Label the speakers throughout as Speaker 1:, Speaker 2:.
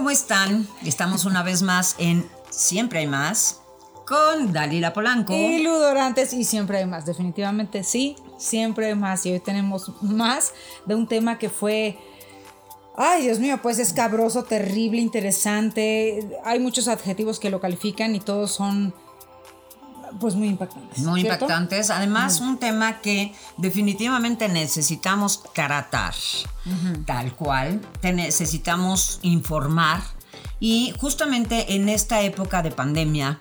Speaker 1: ¿Cómo están? Estamos una vez más en Siempre hay más con Dalila Polanco.
Speaker 2: Y ludorantes y siempre hay más, definitivamente sí, siempre hay más. Y hoy tenemos más de un tema que fue, ay Dios mío, pues escabroso, terrible, interesante. Hay muchos adjetivos que lo califican y todos son pues muy impactantes.
Speaker 1: Muy
Speaker 2: ¿cierto?
Speaker 1: impactantes. Además, un tema que definitivamente necesitamos tratar. Tal cual. Te necesitamos informar. Y justamente en esta época de pandemia,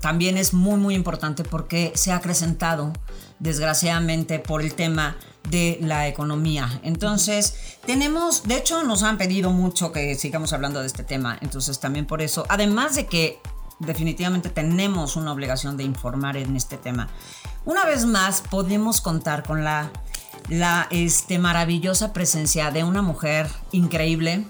Speaker 1: también es muy, muy importante porque se ha acrecentado, desgraciadamente, por el tema de la economía. Entonces, tenemos, de hecho, nos han pedido mucho que sigamos hablando de este tema. Entonces, también por eso, además de que definitivamente tenemos una obligación de informar en este tema. Una vez más, podemos contar con la, la este, maravillosa presencia de una mujer increíble,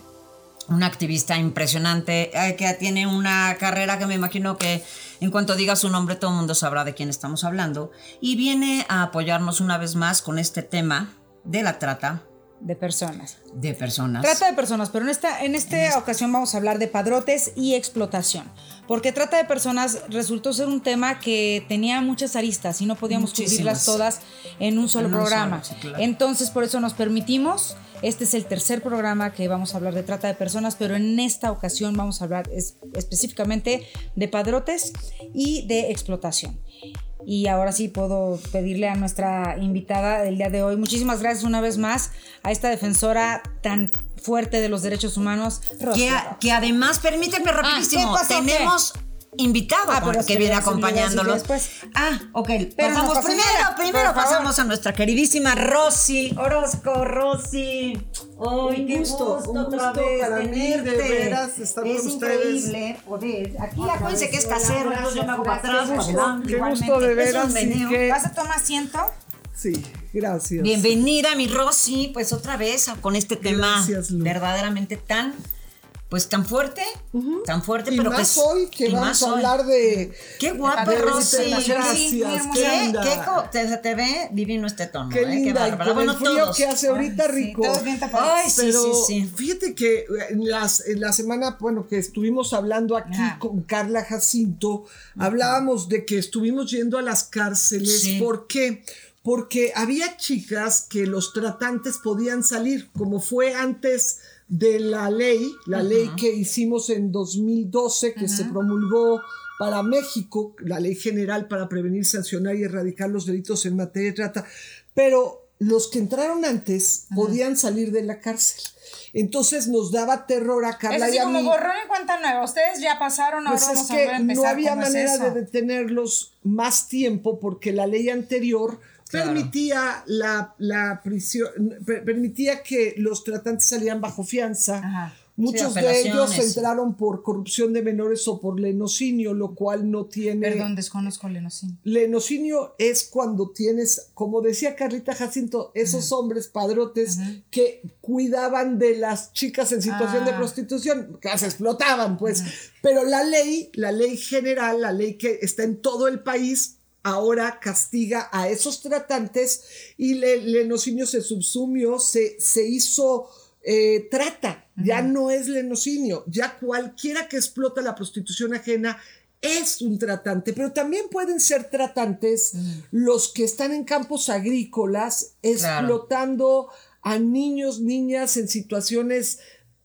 Speaker 1: una activista impresionante, eh, que tiene una carrera que me imagino que en cuanto diga su nombre todo el mundo sabrá de quién estamos hablando, y viene a apoyarnos una vez más con este tema de la trata
Speaker 2: De personas.
Speaker 1: de personas.
Speaker 2: Trata de personas, pero en esta, en esta ocasión vamos a hablar de padrotes y explotación. Porque trata de personas resultó ser un tema que tenía muchas aristas y no podíamos
Speaker 1: Muchísimas.
Speaker 2: cubrirlas todas en un solo
Speaker 1: En un
Speaker 2: programa.
Speaker 1: solo, sí, claro.
Speaker 2: Entonces, por eso nos permitimos. Este es el tercer programa que vamos a hablar de trata de personas, pero en esta ocasión vamos a hablar es- específicamente de padrotes y de explotación. Y ahora sí puedo pedirle a nuestra invitada del día de hoy, muchísimas gracias una vez más a esta defensora tan fuerte de los derechos humanos,
Speaker 1: que, que además, permítanme rapidísimo,
Speaker 2: Ah, ¿qué pasó?
Speaker 1: tenemos invitado
Speaker 2: Ah,
Speaker 1: con- que viene
Speaker 2: le- se me iba a decir
Speaker 1: acompañándolo.
Speaker 2: después.
Speaker 1: Ah, ok.
Speaker 2: Pero
Speaker 1: pasamos primero, primero pasamos a nuestra queridísima Rosy Orozco, Rosy. Ay,
Speaker 3: Un
Speaker 1: qué
Speaker 3: gusto,
Speaker 1: gusto,
Speaker 3: un
Speaker 1: otra
Speaker 3: gusto
Speaker 1: vez
Speaker 3: para mí, de
Speaker 1: tenerte.
Speaker 3: veras, estar
Speaker 1: es
Speaker 3: con ustedes.
Speaker 1: increíble poder. Aquí
Speaker 3: Otra
Speaker 1: acuérdense
Speaker 3: vez,
Speaker 1: que es
Speaker 3: hola,
Speaker 1: casero, entonces yo me hago para atrás, para
Speaker 2: qué gusto,
Speaker 1: adelante.
Speaker 3: Qué
Speaker 1: igualmente.
Speaker 3: gusto de veras, que-
Speaker 2: ¿Vas a tomar asiento?
Speaker 3: Sí, gracias.
Speaker 1: Bienvenida, mi Rosy, pues otra vez con este tema
Speaker 3: Gracias,
Speaker 1: verdaderamente tan, pues tan fuerte, tan fuerte,
Speaker 3: Y
Speaker 1: pero
Speaker 3: más
Speaker 1: que
Speaker 3: hoy que vamos
Speaker 1: más
Speaker 3: a
Speaker 1: hoy.
Speaker 3: hablar de...
Speaker 1: Qué guapa, Rosy.
Speaker 3: Gracias,
Speaker 1: Sí,
Speaker 3: qué
Speaker 1: ¿Qué,
Speaker 3: linda.
Speaker 1: qué te, te ve divino este tono.
Speaker 3: Qué
Speaker 1: ¿eh?
Speaker 3: linda, y con
Speaker 1: Bueno,
Speaker 3: el frío
Speaker 1: todos.
Speaker 3: que hace ahorita rico.
Speaker 2: bien.
Speaker 1: Ay, sí,
Speaker 3: Pero
Speaker 1: sí, sí.
Speaker 3: fíjate que en, las, en la semana, bueno, que estuvimos hablando aquí con Carla Jacinto, hablábamos de que estuvimos yendo a las cárceles. ¿Por qué? Porque había chicas que los tratantes podían salir, como fue antes de la ley, la ley que hicimos en 2012, que se promulgó para México, la ley general para prevenir, sancionar y erradicar los delitos en materia de trata, pero los que entraron antes podían salir de la cárcel. Entonces nos daba terror a
Speaker 2: Es
Speaker 3: Carla y a
Speaker 2: como
Speaker 3: mí.
Speaker 2: borrón en cuenta nueva. Ustedes ya pasaron, ahora
Speaker 3: Pues
Speaker 2: vamos
Speaker 3: es
Speaker 2: a volver a
Speaker 3: que
Speaker 2: empezar.
Speaker 3: no había
Speaker 2: ¿Cómo es
Speaker 3: manera de detenerlos más tiempo porque la ley anterior
Speaker 1: Claro.
Speaker 3: permitía la, la prisión, per- permitía que los tratantes salieran bajo fianza.
Speaker 2: Ajá.
Speaker 3: Muchos
Speaker 1: Sí,
Speaker 3: de ellos entraron por corrupción de menores o por lenocinio, lo cual no tiene.
Speaker 2: Perdón, desconozco el enosín.
Speaker 3: Lenocinio es cuando tienes, como decía Carlita Jacinto, esos hombres padrotes que cuidaban de las chicas en situación de
Speaker 2: Ah.
Speaker 3: prostitución, que las explotaban, pues. Pero la ley, la ley general, la ley que está en todo el país, ahora castiga a esos tratantes y le- lenocinio se subsumió, se, se hizo eh, trata, ya no es lenocinio, ya cualquiera que explota la prostitución ajena es un tratante, pero también pueden ser tratantes los que están en campos agrícolas explotando a niños, niñas en situaciones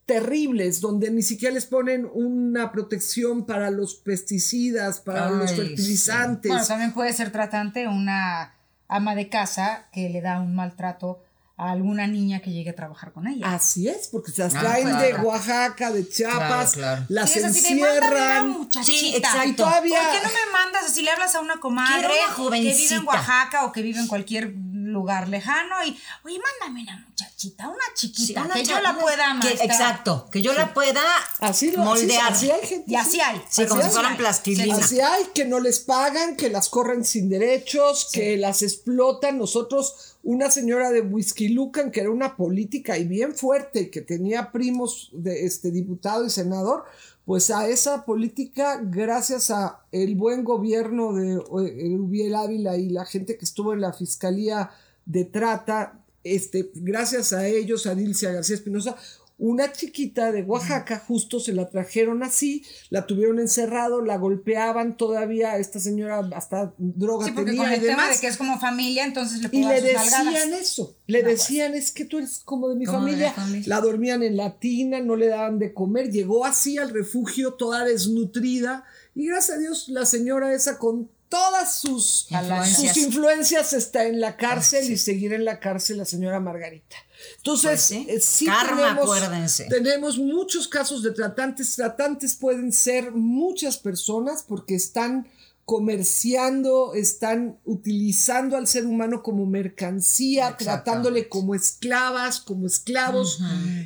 Speaker 3: terribles, donde ni siquiera les ponen una protección para los pesticidas, para los fertilizantes.
Speaker 2: Bueno, también puede ser tratante una ama de casa que le da un maltrato a alguna niña que llegue a trabajar con ella.
Speaker 3: Así es, porque se las
Speaker 1: Ah,
Speaker 3: traen
Speaker 1: claro.
Speaker 3: de Oaxaca, de Chiapas,
Speaker 1: Claro, claro.
Speaker 3: las
Speaker 2: Sí, es así de, mándame una
Speaker 3: encierran.
Speaker 2: muchachita.
Speaker 1: Sí, exacto.
Speaker 3: Y todavía-
Speaker 2: ¿Por qué no me mandas así? Le hablas a una comadre
Speaker 1: una
Speaker 2: que vive en. Oaxaca o que vive en cualquier lugar lejano y, oye, mándame una muchachita, una chiquita,
Speaker 1: Sí, una
Speaker 2: que yo la pueda maestrar.
Speaker 1: Exacto, que yo la pueda
Speaker 3: Así lo así-
Speaker 1: moldear.
Speaker 3: así hay gente.
Speaker 2: Y así hay.
Speaker 1: Sí, como
Speaker 3: Así
Speaker 1: si
Speaker 3: hay.
Speaker 1: fueran plastilina.
Speaker 3: Así hay, que no les pagan, que las corren sin derechos, que las explotan. Nosotros, una señora de Whisky Lucan, que era una política y bien fuerte, y que tenía primos de este diputado y senador, pues a esa política, gracias a el buen gobierno de eh, Ubiel Ávila y la gente que estuvo en la Fiscalía de Trata, este, gracias a ellos, a Dilcia García Espinosa, una chiquita de Oaxaca justo se la trajeron así, la tuvieron encerrado, la golpeaban todavía, esta señora hasta droga
Speaker 2: Sí, porque
Speaker 3: tenía
Speaker 2: con el
Speaker 3: y
Speaker 2: tema de que es como familia, entonces le
Speaker 3: Y le decían eso, le decían, es que tú eres como de mi
Speaker 1: Como
Speaker 3: familia.
Speaker 1: mi familia.
Speaker 3: La dormían en la tina, no le daban de comer, llegó así al refugio toda desnutrida y gracias a Dios la señora esa con todas sus
Speaker 1: Influencias.
Speaker 3: sus influencias está en la cárcel y seguir en la cárcel la señora Margarita. Entonces,
Speaker 1: Pues sí.
Speaker 3: eh, sí
Speaker 1: Karma,
Speaker 3: tenemos,
Speaker 1: acuérdense.
Speaker 3: tenemos muchos casos de tratantes. Tratantes pueden ser muchas personas porque están comerciando, están utilizando al ser humano como mercancía, tratándole como esclavas, como esclavos.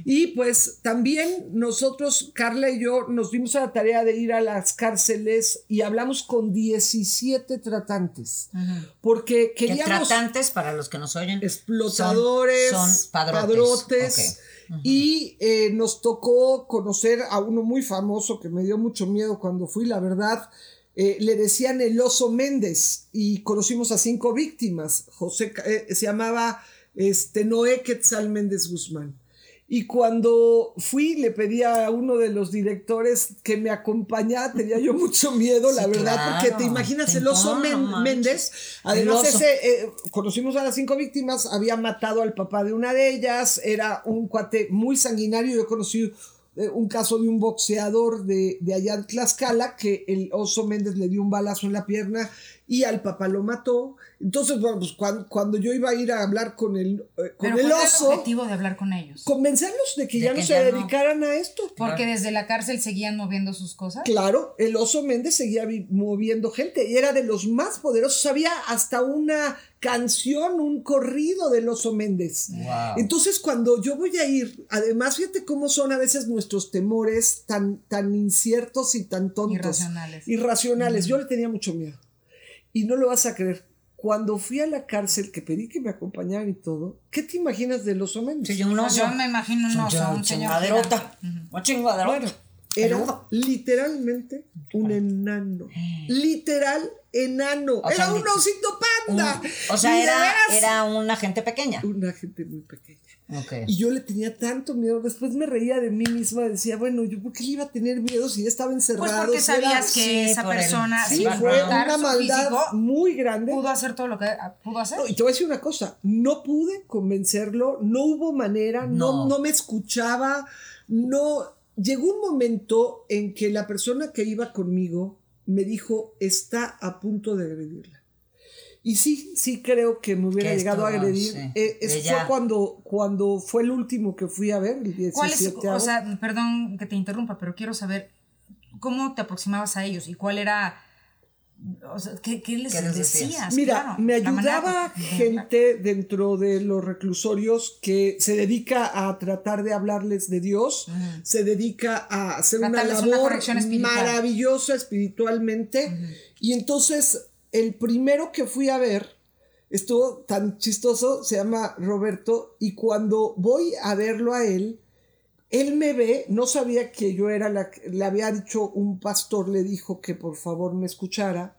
Speaker 3: Y pues también nosotros, Carla y yo, nos dimos a la tarea de ir a las cárceles y hablamos con 17 tratantes. Porque
Speaker 1: Que
Speaker 3: queríamos
Speaker 1: tratantes, para los que nos oyen,
Speaker 3: explotadores,
Speaker 1: son, son padrotes.
Speaker 3: padrotes, y eh, nos tocó conocer a uno muy famoso que me dio mucho miedo cuando fui, la verdad. Eh, le decían el oso Méndez y conocimos a cinco víctimas. José eh, se llamaba este, Noé Quetzal Méndez Guzmán. Y cuando fui, le pedí a uno de los directores que me acompañara, tenía yo mucho miedo, la verdad, porque te imaginas el oso
Speaker 1: no.
Speaker 3: Méndez, además
Speaker 1: oso.
Speaker 3: ese, eh, conocimos a las cinco víctimas, había matado al papá de una de ellas, era un cuate muy sanguinario, yo conocí un caso de un boxeador de, de allá de Tlaxcala, que el oso Méndez le dio un balazo en la pierna y al papá lo mató. Entonces, bueno, pues cuando, cuando yo iba a ir a hablar con el, eh, con
Speaker 2: Pero
Speaker 3: el
Speaker 2: ¿cuál era el
Speaker 3: oso,
Speaker 2: objetivo de hablar con ellos?
Speaker 3: convencerlos de que
Speaker 1: De
Speaker 3: ya
Speaker 1: que
Speaker 3: no se
Speaker 1: ya no.
Speaker 3: dedicaran a esto.
Speaker 2: Porque desde la cárcel seguían moviendo sus cosas.
Speaker 3: Claro, el oso Méndez seguía vi- moviendo gente y era de los más poderosos. Había hasta una canción, un corrido del oso Méndez.
Speaker 1: Wow.
Speaker 3: Entonces, cuando yo voy a ir, además, fíjate cómo son a veces nuestros temores tan, tan inciertos y tan tontos.
Speaker 2: Irracionales.
Speaker 3: Irracionales. Yo le tenía mucho miedo. Y no lo vas a creer. Cuando fui a la cárcel, que pedí que me acompañaran y todo, ¿qué te imaginas del oso Méndez?
Speaker 1: Sí, un oso.
Speaker 2: Yo me imagino un oso, un señor
Speaker 1: chingaderota.
Speaker 2: gigante.
Speaker 1: Un chingaderota.
Speaker 3: Bueno, era literalmente un enano. Literal enano.
Speaker 1: O
Speaker 3: era
Speaker 1: sea,
Speaker 3: un osito panda.
Speaker 1: Un- o sea, era, era una gente pequeña.
Speaker 3: una gente muy pequeña.
Speaker 1: Ok.
Speaker 3: Y yo le tenía tanto miedo. Después me reía de mí misma. Decía, bueno, ¿yo por qué le iba a tener miedo si ya estaba encerrado?
Speaker 2: Pues porque
Speaker 3: era-
Speaker 2: sabías que
Speaker 1: sí,
Speaker 2: esa persona,
Speaker 1: sí,
Speaker 3: fue una maldad muy grande.
Speaker 2: pudo hacer todo lo que ah, pudo hacer.
Speaker 3: No, y te voy a decir una cosa, no pude convencerlo, no hubo manera, no,
Speaker 1: No.
Speaker 3: no me escuchaba, no... Llegó un momento en que la persona que iba conmigo me dijo, está a punto de agredirla. Y sí, sí creo que me hubiera
Speaker 1: Que
Speaker 3: llegado a
Speaker 1: esto,
Speaker 3: agredir.
Speaker 1: sí,
Speaker 3: Eh, eso fue cuando, cuando fue el último que fui a ver, el 17
Speaker 2: ¿Cuál es, o sea, perdón que te interrumpa, pero quiero saber cómo te aproximabas a ellos y cuál era, o sea, qué, qué les
Speaker 1: ¿Qué les decías?
Speaker 2: decías.
Speaker 3: Mira,
Speaker 2: Claro,
Speaker 3: me ayudaba gente dentro de los reclusorios que se dedica a tratar de hablarles de Dios, se dedica a hacer una
Speaker 2: Tratarles una
Speaker 3: labor
Speaker 2: corrección espiritual.
Speaker 3: maravillosa espiritualmente. Y entonces, el primero que fui a ver estuvo tan chistoso, se llama Roberto, y cuando voy a verlo a él, él me ve, no sabía que yo era la que le había dicho un pastor, le dijo que por favor me escuchara,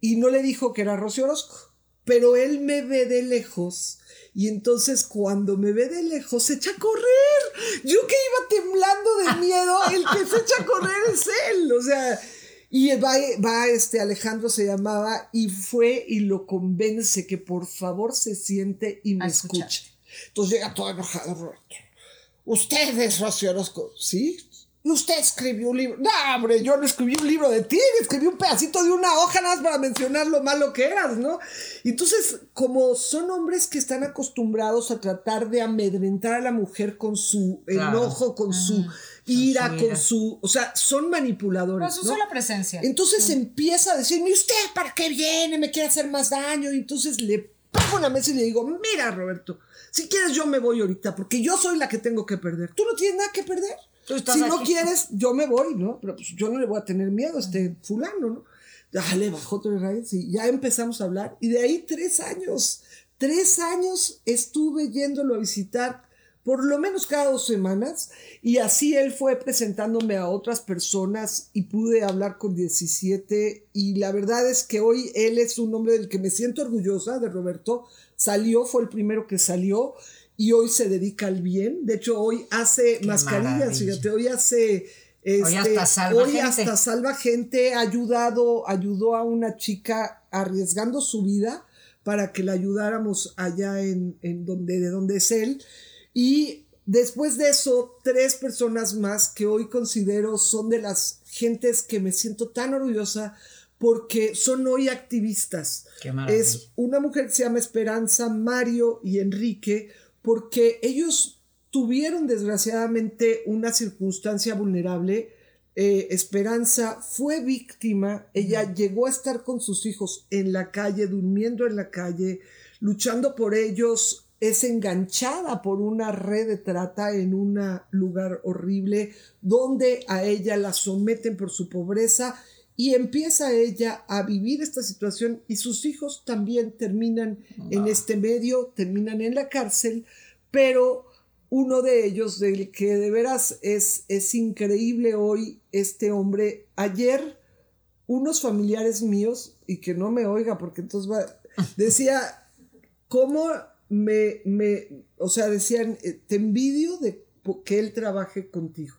Speaker 3: y no le dijo que era Rocío Orozco, pero él me ve de lejos. Y entonces cuando me ve de lejos se echa a correr. Yo que iba temblando de miedo, el que se echa a correr es él. O sea, y va, va este Alejandro se llamaba y fue y lo convence que por favor se siente y me escuche. Entonces llega todo enojado Roberto. Usted es Rocío Orozco, ¿sí? Y usted escribió un libro. No, hombre, yo no escribí un libro de ti, escribí un pedacito de una hoja nada más para mencionar lo malo que eras, ¿no? Entonces, como son hombres que están acostumbrados a tratar de amedrentar a la mujer con su
Speaker 1: Claro.
Speaker 3: enojo, con su ira,
Speaker 1: su
Speaker 3: con su. O sea, son manipuladores.
Speaker 2: Con su
Speaker 3: ¿no?
Speaker 2: sola presencia.
Speaker 3: Entonces empieza a decirme, ¿usted para qué viene? Me quiere hacer más daño. Y entonces le en la mesa y le digo, mira Roberto, si quieres yo me voy ahorita, porque yo soy la que tengo que perder. Tú no tienes nada que perder. Si no quieres, yo me voy, ¿no? Pero pues yo no le voy a tener miedo a este fulano, ¿no? Dale, bajó tres rayos y ya empezamos a hablar. Y de ahí tres años, tres años estuve yéndolo a visitar por lo menos cada dos semanas y así él fue presentándome a otras personas y pude hablar con 17 y la verdad es que hoy él es un hombre del que me siento orgullosa de Roberto, salió, fue el primero que salió y hoy se dedica al bien, de hecho hoy hace mascarillas, fíjate, hoy hace...
Speaker 1: hoy hasta
Speaker 3: este,
Speaker 1: salva
Speaker 3: hoy
Speaker 1: gente.
Speaker 3: hasta salva gente, ha ayudado, ayudó a una chica arriesgando su vida para que la ayudáramos allá en, en donde, de donde es él. Y después de eso, tres personas más que hoy considero son de las gentes que me siento tan orgullosa porque son hoy activistas.
Speaker 1: Qué
Speaker 3: es una mujer que se llama Esperanza, Mario y Enrique, porque ellos tuvieron desgraciadamente una circunstancia vulnerable. Eh, Esperanza fue víctima, ella llegó a estar con sus hijos en la calle, durmiendo en la calle, luchando por ellos, es enganchada por una red de trata en un lugar horrible donde a ella la someten por su pobreza y empieza ella a vivir esta situación y sus hijos también terminan en este medio, terminan en la cárcel, pero uno de ellos del que de veras es, es increíble hoy este hombre, ayer unos familiares míos, y que no me oiga porque entonces va, decía, ¿cómo me, me, o sea, decían, eh, te envidio de que él trabaje contigo,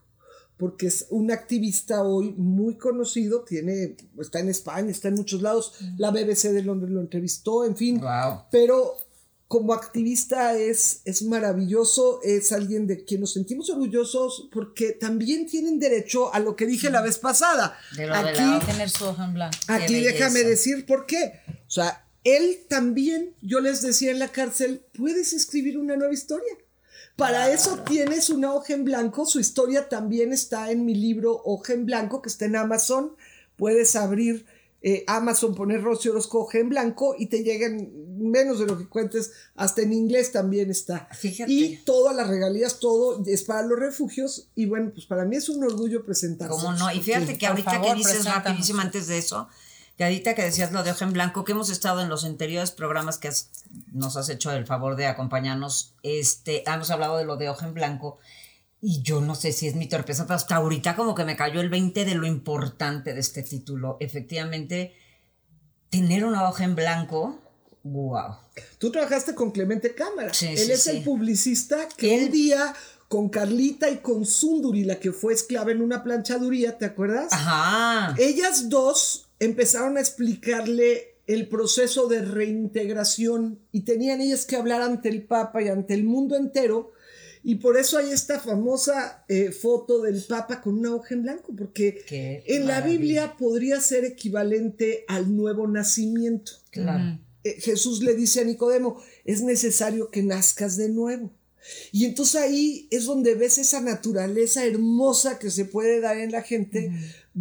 Speaker 3: porque es un activista hoy muy conocido, tiene, está en España, está en muchos lados, la BBC de Londres lo entrevistó, en fin,
Speaker 1: Wow.
Speaker 3: pero como activista es, es maravilloso, es alguien de quien nos sentimos orgullosos porque también tienen derecho a lo que dije la vez pasada.
Speaker 1: De lo de
Speaker 3: Aquí,
Speaker 1: la-
Speaker 2: Tener su hoja en blanco.
Speaker 3: Aquí déjame decir por qué. O sea, él también, yo les decía en la cárcel, puedes escribir una nueva historia. Para eso tienes una hoja en blanco. Su historia también está en mi libro Hoja en Blanco, que está en Amazon. Puedes abrir eh, Amazon, poner Rocío Orozco Hoja en Blanco y te llegan menos de lo que cuentes. Hasta en inglés también está.
Speaker 1: Fíjate.
Speaker 3: Y todas las regalías, todo es para los refugios. Y bueno, pues para mí es un orgullo presentarse.
Speaker 1: ¿Cómo no? Y fíjate que ahorita
Speaker 2: favor,
Speaker 1: que dices rapidísimo antes de eso, que ahorita que decías lo de hoja en blanco, que hemos estado en los anteriores programas que has- nos has hecho el favor de acompañarnos, este, hemos hablado de lo de hoja en blanco. Y yo no sé si es mi torpeza, pero hasta ahorita como que me cayó el 20 de lo importante de este título. Efectivamente, tener una hoja en blanco, wow.
Speaker 3: Tú trabajaste con Clemente Cámara.
Speaker 1: Sí,
Speaker 3: Él
Speaker 1: sí,
Speaker 3: es
Speaker 1: sí.
Speaker 3: el publicista que
Speaker 1: Él-
Speaker 3: un día con Carlita y con Sunduri, la que fue esclava en una planchaduría, ¿te acuerdas?
Speaker 1: Ajá.
Speaker 3: Ellas dos empezaron a explicarle el proceso de reintegración y tenían ellas que hablar ante el Papa y ante el mundo entero. Y por eso hay esta famosa eh, foto del Papa con una hoja en blanco, porque
Speaker 1: Qué
Speaker 3: en la. Biblia podría ser equivalente al nuevo nacimiento.
Speaker 1: Claro.
Speaker 3: Eh, Jesús le dice a Nicodemo, es necesario que nazcas de nuevo. Y entonces ahí es donde ves esa naturaleza hermosa que se puede dar en la gente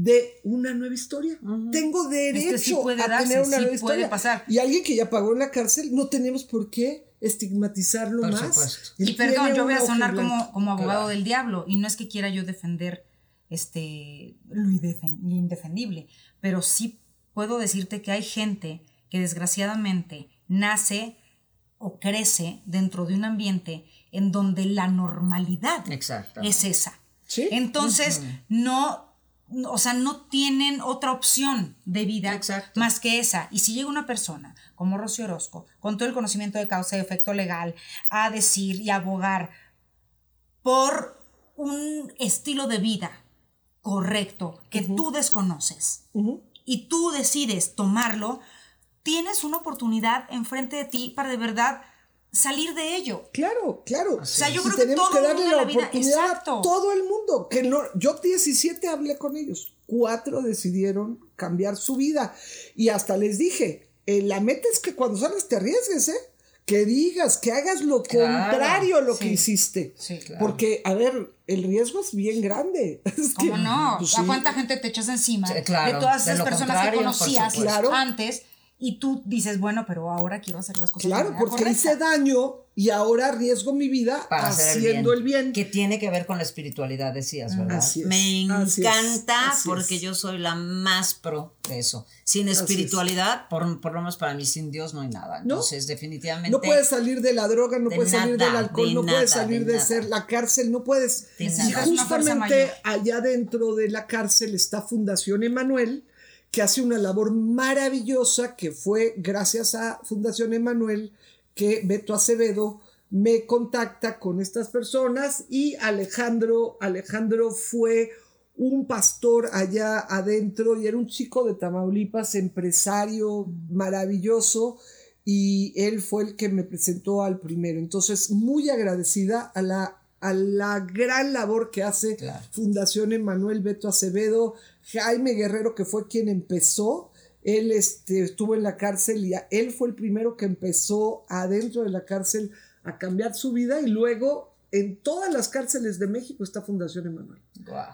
Speaker 3: de una nueva historia. Tengo derecho
Speaker 2: sí puede
Speaker 3: a
Speaker 2: darse,
Speaker 3: tener una
Speaker 2: sí
Speaker 3: nueva
Speaker 2: puede
Speaker 3: historia.
Speaker 2: pasar.
Speaker 3: Y alguien que ya pagó en la cárcel, no tenemos por qué estigmatizarlo
Speaker 1: Por
Speaker 3: más.
Speaker 2: Y perdón, yo voy a sonar como, como abogado
Speaker 1: Claro.
Speaker 2: del diablo y no es que quiera yo defender este, lo, indefen- lo indefendible, pero sí puedo decirte que hay gente que desgraciadamente nace o crece dentro de un ambiente en donde la normalidad es esa.
Speaker 3: Sí.
Speaker 2: Entonces, no- o sea, no tienen otra opción de vida
Speaker 1: Exacto.
Speaker 2: más que esa. Y si llega una persona como Rocío Orozco, con todo el conocimiento de causa y efecto legal, a decir y abogar por un estilo de vida correcto que tú desconoces y tú decides tomarlo, tienes una oportunidad enfrente de ti para de verdad salir de ello.
Speaker 3: Claro, claro. O
Speaker 2: sea, yo creo que
Speaker 3: tenemos
Speaker 2: todo
Speaker 3: que
Speaker 2: el
Speaker 3: darle la
Speaker 2: la
Speaker 3: oportunidad
Speaker 2: exacto.
Speaker 3: a todo el mundo. Que no, yo 17 hablé con ellos. Cuatro decidieron cambiar su vida. Y hasta les dije, eh, la meta es que cuando salgas te arriesgues, ¿eh? Que digas, que hagas lo
Speaker 1: Claro,
Speaker 3: contrario a lo
Speaker 2: sí.
Speaker 3: que hiciste.
Speaker 2: Sí, claro.
Speaker 3: Porque, a ver, el riesgo es bien grande. Es que,
Speaker 2: ¿Cómo no?
Speaker 3: pues,
Speaker 2: ¿A
Speaker 3: sí.
Speaker 2: cuánta gente te echas encima?
Speaker 1: Sí, claro,
Speaker 2: de todas esas personas que conocías antes y tú dices, bueno, pero ahora quiero hacer las cosas
Speaker 3: Claro, porque
Speaker 2: correcta.
Speaker 3: hice daño y ahora arriesgo mi vida
Speaker 1: para hacer
Speaker 3: haciendo el bien.
Speaker 1: Que tiene que ver con la espiritualidad, decías, ¿verdad?
Speaker 3: Así es,
Speaker 1: Me
Speaker 3: así es,
Speaker 1: encanta
Speaker 3: así
Speaker 1: porque
Speaker 3: es.
Speaker 1: yo soy la más pro de eso. Sin
Speaker 3: es.
Speaker 1: espiritualidad, por, por lo menos para mí, sin Dios no hay nada. Entonces, definitivamente.
Speaker 3: No puedes salir de la droga, no
Speaker 1: de
Speaker 3: puedes salir del alcohol,
Speaker 1: de
Speaker 3: no puedes
Speaker 1: nada,
Speaker 3: salir
Speaker 1: de
Speaker 3: de, ser la cárcel, no puedes.
Speaker 1: De
Speaker 3: Y.
Speaker 2: Es
Speaker 3: justamente allá dentro de la cárcel está Fundación Emanuel, que hace una labor maravillosa que fue gracias a Fundación Emanuel que Beto Acevedo me contacta con estas personas y Alejandro, Alejandro fue un pastor allá adentro y era un chico de Tamaulipas, empresario maravilloso y él fue el que me presentó al primero. Entonces, muy agradecida a la, a la gran labor que hace
Speaker 1: Claro.
Speaker 3: Fundación Emanuel Beto Acevedo, Jaime Guerrero, que fue quien empezó. Él este, estuvo en la cárcel y él fue el primero que empezó adentro de la cárcel a cambiar su vida y luego en todas las cárceles de México está Fundación Emanuel.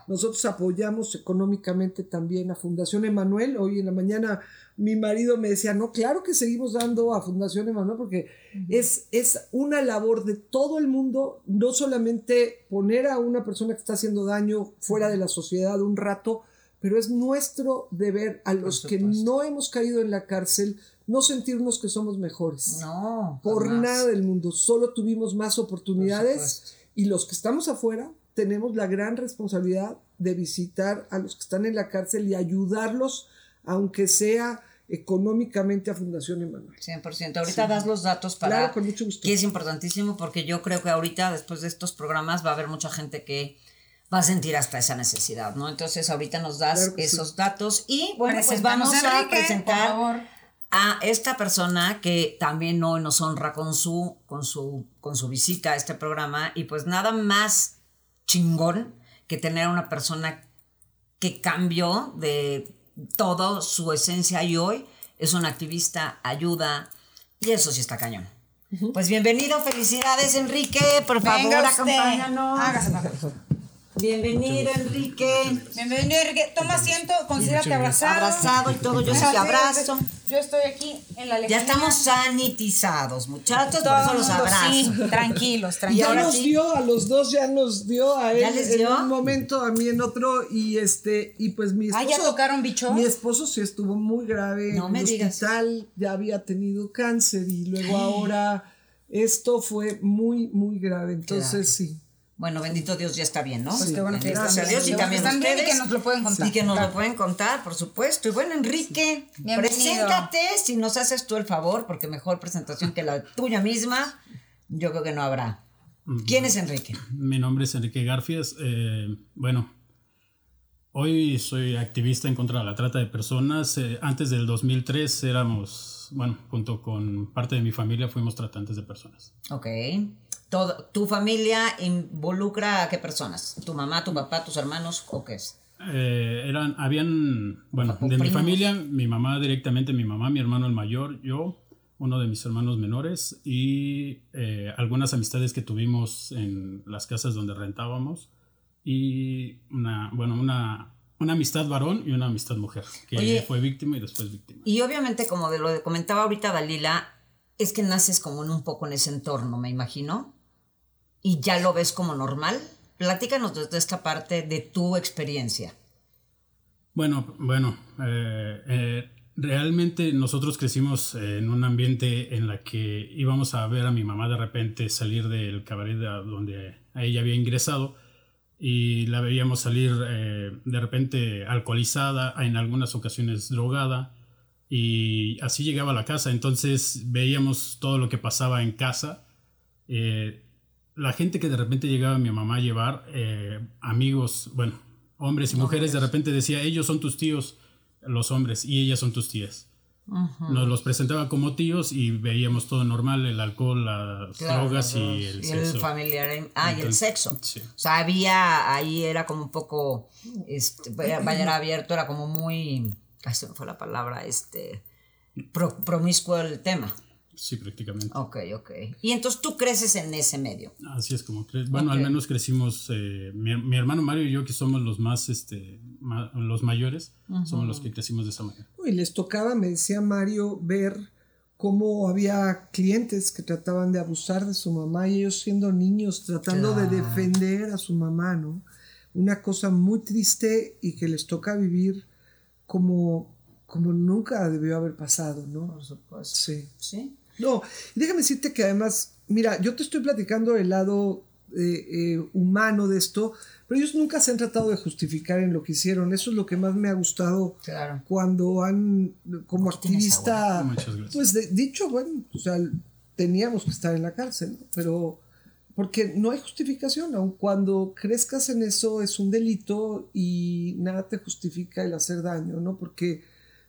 Speaker 3: Nosotros apoyamos económicamente también a Fundación Emanuel. Hoy en la mañana mi marido me decía, no, claro que seguimos dando a Fundación Emanuel porque es, es una labor de todo el mundo, no solamente poner a una persona que está haciendo daño fuera de la sociedad un rato, pero es nuestro deber a los que no hemos caído en la cárcel no sentirnos que somos mejores.
Speaker 1: No.
Speaker 3: Por
Speaker 1: jamás.
Speaker 3: nada del mundo, solo tuvimos más oportunidades y los que estamos afuera tenemos la gran responsabilidad de visitar a los que están en la cárcel y ayudarlos, aunque sea económicamente a Fundación Emanuel.
Speaker 1: 100%. Ahorita das los datos para...
Speaker 3: Claro, con mucho gusto.
Speaker 1: Que es importantísimo porque yo creo que ahorita, después de estos programas, va a haber mucha gente que va a sentir hasta esa necesidad, ¿no? Entonces, ahorita nos das
Speaker 3: Claro que sí.
Speaker 1: esos datos y, bueno, pues
Speaker 2: Preséntanos,
Speaker 1: vamos a
Speaker 2: Enrique,
Speaker 1: presentar a esta persona que también hoy nos honra con su, con su, con su visita a este programa y pues nada más chingón que tener a una persona que cambió de todo su esencia y hoy es un activista, ayuda y eso sí está cañón. Pues bienvenido, felicidades Enrique, por favor
Speaker 2: Venga
Speaker 1: acompáñanos.
Speaker 2: Hágase.
Speaker 1: Bienvenido Enrique.
Speaker 2: Bienvenido, Enrique. Toma asiento, considérate abrazado.
Speaker 1: Abrazado y todo, yo sí te abrazo.
Speaker 2: Yo estoy aquí en la
Speaker 1: Ya
Speaker 2: lejanía.
Speaker 1: estamos sanitizados, muchachos, por
Speaker 2: Todo
Speaker 1: eso
Speaker 2: el
Speaker 1: los
Speaker 2: mundo,
Speaker 1: abrazo.
Speaker 2: sí, tranquilos,
Speaker 3: Ya
Speaker 2: tranquilos.
Speaker 1: ahora
Speaker 3: nos dio, a los dos ya nos dio, a él
Speaker 1: ¿Ya les
Speaker 3: en
Speaker 1: dio?
Speaker 3: un momento, a mí en otro, y este, y pues mi
Speaker 2: Ah,
Speaker 3: esposo.
Speaker 2: ¿ya tocaron bicho?
Speaker 3: Mi esposo sí estuvo muy grave
Speaker 1: No
Speaker 3: en
Speaker 1: me
Speaker 3: el
Speaker 1: digas.
Speaker 3: hospital, ya había tenido cáncer y luego ahora esto fue muy, muy grave. Entonces sí.
Speaker 1: Bueno, bendito Dios, ya está bien, ¿no?
Speaker 2: Pues qué bueno que
Speaker 1: Dios y también
Speaker 2: que bien y
Speaker 1: ustedes.
Speaker 2: que nos lo pueden contar.
Speaker 1: Y que nos
Speaker 2: Claro.
Speaker 1: lo pueden contar, por supuesto. Y bueno, Enrique,
Speaker 2: Bienvenido.
Speaker 1: preséntate si nos haces tú el favor, porque mejor presentación que la tuya misma, yo creo que no habrá. ¿Quién es Enrique?
Speaker 4: Mi nombre es Enrique Garfias. eh, bueno, hoy soy activista en contra de la trata de personas. eh, antes del 2003 éramos, bueno, junto con parte de mi familia fuimos tratantes de personas.
Speaker 1: Ok. Todo, ¿Tu familia involucra a qué personas? ¿Tu mamá, tu papá, tus hermanos o qué es?
Speaker 4: Eh, eran, habían, bueno, de mi familia, mi mamá directamente, mi mamá, mi hermano el mayor, yo, uno de mis hermanos menores y eh, algunas amistades que tuvimos en las casas donde rentábamos y una, bueno, una, una amistad varón y una amistad mujer, que
Speaker 1: Oye.
Speaker 4: fue víctima y después víctima.
Speaker 1: Y obviamente, como de lo que comentaba ahorita Dalila, es que naces como en un poco en ese entorno, me imagino, y ya lo ves como normal. Platícanos desde esta parte de tu experiencia.
Speaker 4: Bueno, bueno, eh, eh, realmente nosotros crecimos en un ambiente en la que íbamos a ver a mi mamá de repente salir del cabaret donde ella había ingresado y la veíamos salir eh, de repente alcoholizada, en algunas ocasiones drogada y así llegaba a la casa. Entonces veíamos todo lo que pasaba en casa. La gente que de repente llegaba a mi mamá a llevar, eh, amigos, bueno, hombres y mujeres, de repente decía, ellos son tus tíos, los hombres, y ellas son tus tías. Nos los presentaba como tíos y veíamos todo normal, el alcohol, las
Speaker 1: Claro,
Speaker 4: drogas y el
Speaker 1: Y
Speaker 4: sexo.
Speaker 1: familiar. Ah, y el sexo.
Speaker 4: sí.
Speaker 1: O sea, había, ahí era como un poco, este, vaya abierto, era como muy, ay, se me fue la palabra, este, pro- promiscuo el tema.
Speaker 4: Sí, prácticamente.
Speaker 1: Ok, ok. Y entonces tú creces en ese medio.
Speaker 4: Así es como cre- Bueno, al menos crecimos, eh, mi, mi hermano Mario y yo, que somos los más, este, ma- los mayores, somos los que crecimos de esa manera.
Speaker 3: Y les tocaba, me decía Mario, ver cómo había clientes que trataban de abusar de su mamá y ellos siendo niños tratando de defender a su mamá, ¿no? Una cosa muy triste y que les toca vivir como, como nunca debió haber pasado, ¿no?
Speaker 1: Por supuesto.
Speaker 3: Sí.
Speaker 1: ¿Sí?
Speaker 3: No, y déjame decirte que además, mira, yo te estoy platicando el lado eh, eh, humano de esto, pero ellos nunca se han tratado de justificar en lo que hicieron. Eso es lo que más me ha gustado
Speaker 1: Claro.
Speaker 3: cuando han, como activista,
Speaker 4: Muchas gracias.
Speaker 3: pues de- dicho, bueno, o sea, teníamos que estar en la cárcel, ¿no? pero porque no hay justificación, aun cuando crezcas en eso es un delito y nada te justifica el hacer daño, ¿no? Porque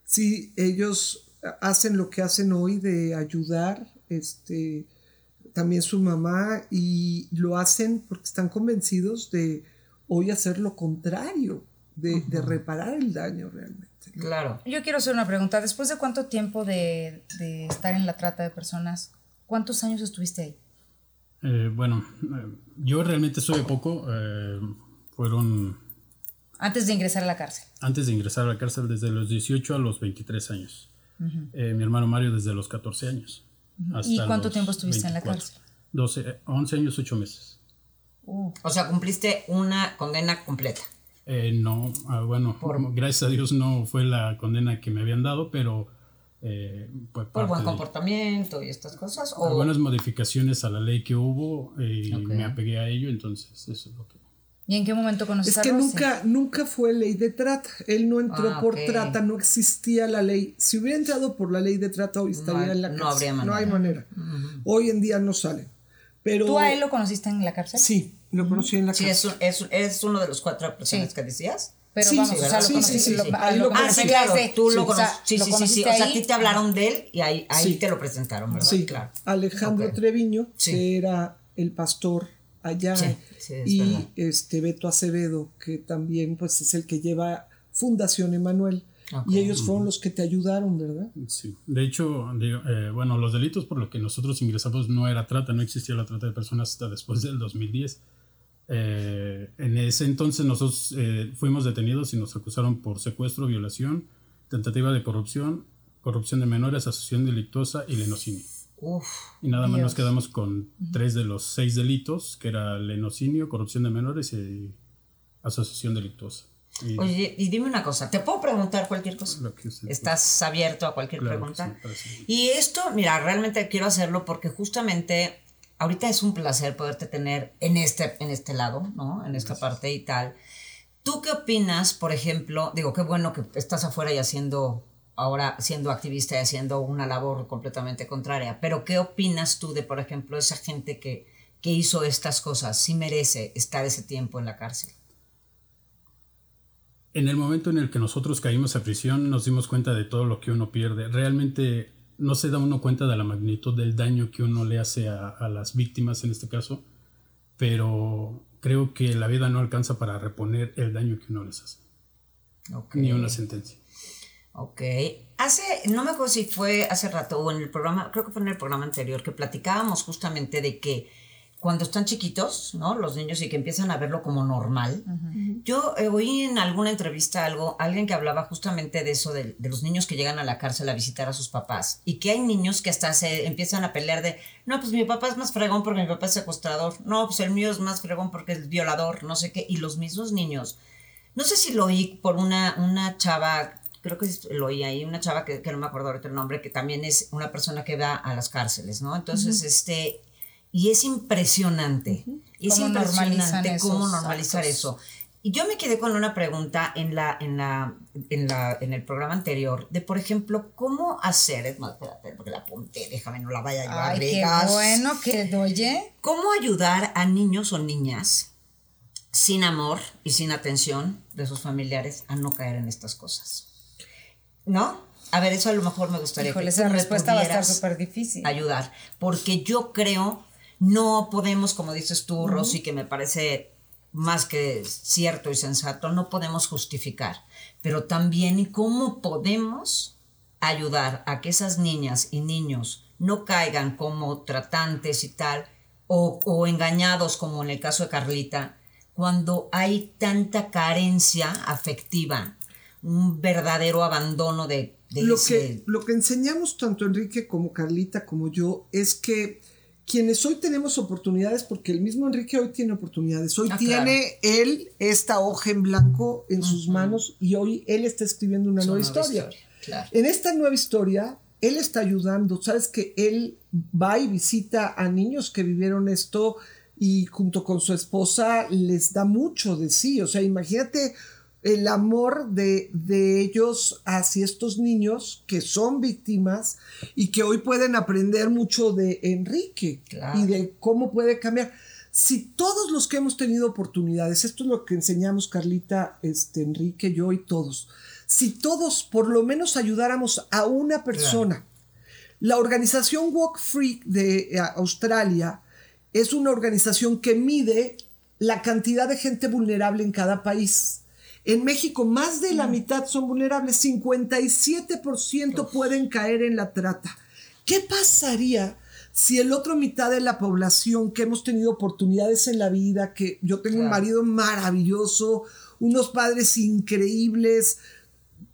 Speaker 3: si ellos hacen lo que hacen hoy de ayudar, este, también su mamá, y lo hacen porque están convencidos de hoy hacer lo contrario, de, de reparar el daño realmente. ¿no?
Speaker 1: Claro.
Speaker 2: Yo quiero hacer una pregunta. Después de cuánto tiempo de, de estar en la trata de personas, ¿cuántos años estuviste ahí?
Speaker 4: Eh, bueno, eh, yo realmente estuve poco. eh, fueron
Speaker 2: Antes de ingresar a la cárcel.
Speaker 4: antes de ingresar a la cárcel desde los 18 a los 23 años. Eh, mi hermano Mario desde los 14 años. hasta
Speaker 2: ¿Y cuánto tiempo estuviste en la
Speaker 4: 24.
Speaker 2: cárcel?
Speaker 4: 12, eh, 11 años, 8 meses.
Speaker 1: O sea, cumpliste una condena completa.
Speaker 4: Eh, no, ah, bueno, gracias a Dios no fue la condena que me habían dado, pero eh, fue
Speaker 1: Por buen
Speaker 4: de
Speaker 1: comportamiento y estas cosas. O,
Speaker 4: algunas modificaciones a la ley que hubo eh, y
Speaker 1: Ok.
Speaker 4: me apegué a ello, entonces eso es lo que...
Speaker 2: ¿Y en qué momento conoces
Speaker 3: Es
Speaker 2: a
Speaker 3: que
Speaker 2: Rosy?
Speaker 3: nunca, nunca fue ley de trata. Él no entró
Speaker 1: Ah,
Speaker 3: por trata, no existía la ley. Si hubiera entrado por la ley de trata, hoy estaría
Speaker 1: hay-
Speaker 3: en la
Speaker 1: no
Speaker 3: cárcel.
Speaker 1: habría
Speaker 3: No hay
Speaker 1: manera.
Speaker 3: manera. Hoy en día no sale. Pero
Speaker 2: ¿Tú a él lo conociste en la cárcel?
Speaker 3: sí, lo conocí en la
Speaker 1: Sí,
Speaker 3: cárcel.
Speaker 1: es, es, es uno de los cuatro personas
Speaker 2: Sí.
Speaker 1: que decías.
Speaker 2: Pero
Speaker 3: Sí,
Speaker 2: vamos,
Speaker 3: sí,
Speaker 2: o sea,
Speaker 3: ¿verdad?
Speaker 2: lo
Speaker 3: Sí, sí, sí,
Speaker 2: lo-
Speaker 3: sí.
Speaker 2: a
Speaker 3: Ahí
Speaker 2: lo
Speaker 1: Ah, sí, claro. Tú
Speaker 2: sí,
Speaker 1: lo conoces. Sí, sí, sí, sí. O sea, a ti te hablaron de él y ahí, ahí
Speaker 3: Sí.
Speaker 1: te lo presentaron, ¿verdad?
Speaker 3: Sí,
Speaker 1: claro.
Speaker 3: Alejandro
Speaker 1: Ok.
Speaker 3: Treviño,
Speaker 1: Sí.
Speaker 3: que era el pastor allá,
Speaker 1: Sí, sí, es
Speaker 3: y
Speaker 1: verdad.
Speaker 3: este Beto Acevedo, que también pues es el que lleva Fundación Emanuel. Y ellos fueron los que te ayudaron, ¿verdad?
Speaker 4: Sí. De hecho, eh, bueno, los delitos por los que nosotros ingresamos no era trata, no existía la trata de personas hasta después del 2010. Eh, en ese entonces nosotros eh, fuimos detenidos y nos acusaron por secuestro, violación, tentativa de corrupción, corrupción de menores, asociación delictuosa y lenocinio.
Speaker 1: Uf.
Speaker 4: Y nada más
Speaker 2: Dios.
Speaker 4: nos quedamos con tres de los seis delitos, que era lenocinio, corrupción de menores y asociación delictuosa. Y
Speaker 1: Oye, y dime una cosa, ¿te puedo preguntar cualquier cosa? ¿Estás abierto a cualquier
Speaker 4: Claro
Speaker 1: pregunta?
Speaker 4: sí.
Speaker 1: Y esto, mira, realmente quiero hacerlo porque justamente ahorita es un placer poderte tener en este, en este lado, ¿no? En esta parte y tal. ¿Tú qué opinas, por ejemplo? Digo, qué bueno que estás afuera y haciendo, ahora siendo activista y haciendo una labor completamente contraria, pero ¿qué opinas tú de, por ejemplo, esa gente que, que hizo estas cosas? ¿Sí merece estar ese tiempo en la cárcel?
Speaker 4: En el momento en el que nosotros caímos a prisión nos dimos cuenta de todo lo que uno pierde. Realmente no se da uno cuenta de la magnitud del daño que uno le hace a, a las víctimas en este caso, pero creo que la vida no alcanza para reponer el daño que uno les hace, ni una sentencia.
Speaker 1: Ok. Hace, no me acuerdo si fue hace rato o en el programa, creo que fue en el programa anterior, que platicábamos justamente de que cuando están chiquitos, ¿no? Los niños y que empiezan a verlo como normal. Yo eh, oí en alguna entrevista algo, alguien que hablaba justamente de eso, de, de los niños que llegan a la cárcel a visitar a sus papás y que hay niños que hasta se empiezan a pelear de, no, pues mi papá es más fregón porque mi papá es secuestrador, no, pues el mío es más fregón porque es violador, no sé qué, y los mismos niños no sé si lo oí por una, una chava, creo que lo oí ahí, una chava que, que no me acuerdo ahorita el nombre, que también es una persona que va a las cárceles, ¿no? Entonces, este, y es impresionante, es
Speaker 2: Cómo
Speaker 1: impresionante cómo normalizar
Speaker 2: actos.
Speaker 1: eso. Y yo me quedé con una pregunta en la, en la, en la, en el programa anterior, de por ejemplo, cómo hacer, es más, espérate, porque la apunté, déjame, no la vaya yo a
Speaker 2: Ay, qué bueno que oye.
Speaker 1: ¿Cómo ayudar a niños o niñas sin amor y sin atención de sus familiares a no caer en estas cosas? ¿No? A ver, eso a lo mejor me gustaría
Speaker 2: Híjole,
Speaker 1: que
Speaker 2: esa respuesta va a estar súper difícil.
Speaker 1: ayudar, porque yo creo no podemos, como dices tú, Rosy, que me parece más que cierto y sensato, no podemos justificar, pero también cómo podemos ayudar a que esas niñas y niños no caigan como tratantes y tal, o, o engañados como en el caso de Carlita, cuando hay tanta carencia afectiva, un verdadero abandono de, de
Speaker 3: lo
Speaker 1: ese-
Speaker 3: que, lo que enseñamos tanto Enrique como Carlita como yo es que quienes hoy tenemos oportunidades, porque el mismo Enrique hoy tiene oportunidades, hoy
Speaker 1: Ah,
Speaker 3: tiene él esta hoja en blanco en sus manos y hoy él está escribiendo una
Speaker 1: Su
Speaker 3: nueva,
Speaker 1: nueva
Speaker 3: historia.
Speaker 1: historia, claro.
Speaker 3: En esta nueva historia, él está ayudando, sabes que él va y visita a niños que vivieron esto y junto con su esposa les da mucho de sí, o sea, imagínate el amor de, de ellos hacia estos niños que son víctimas y que hoy pueden aprender mucho de Enrique
Speaker 1: Claro.
Speaker 3: y de cómo puede cambiar. Si todos los que hemos tenido oportunidades, esto es lo que enseñamos Carlita, este, Enrique, yo y todos, si todos por lo menos ayudáramos a una persona, la organización Walk Free de eh, Australia es una organización que mide la cantidad de gente vulnerable en cada país. En México, más de la mitad son vulnerables, 57% pueden caer en la trata. ¿Qué pasaría si el otro mitad de la población que hemos tenido oportunidades en la vida, que yo tengo un marido maravilloso, unos padres increíbles,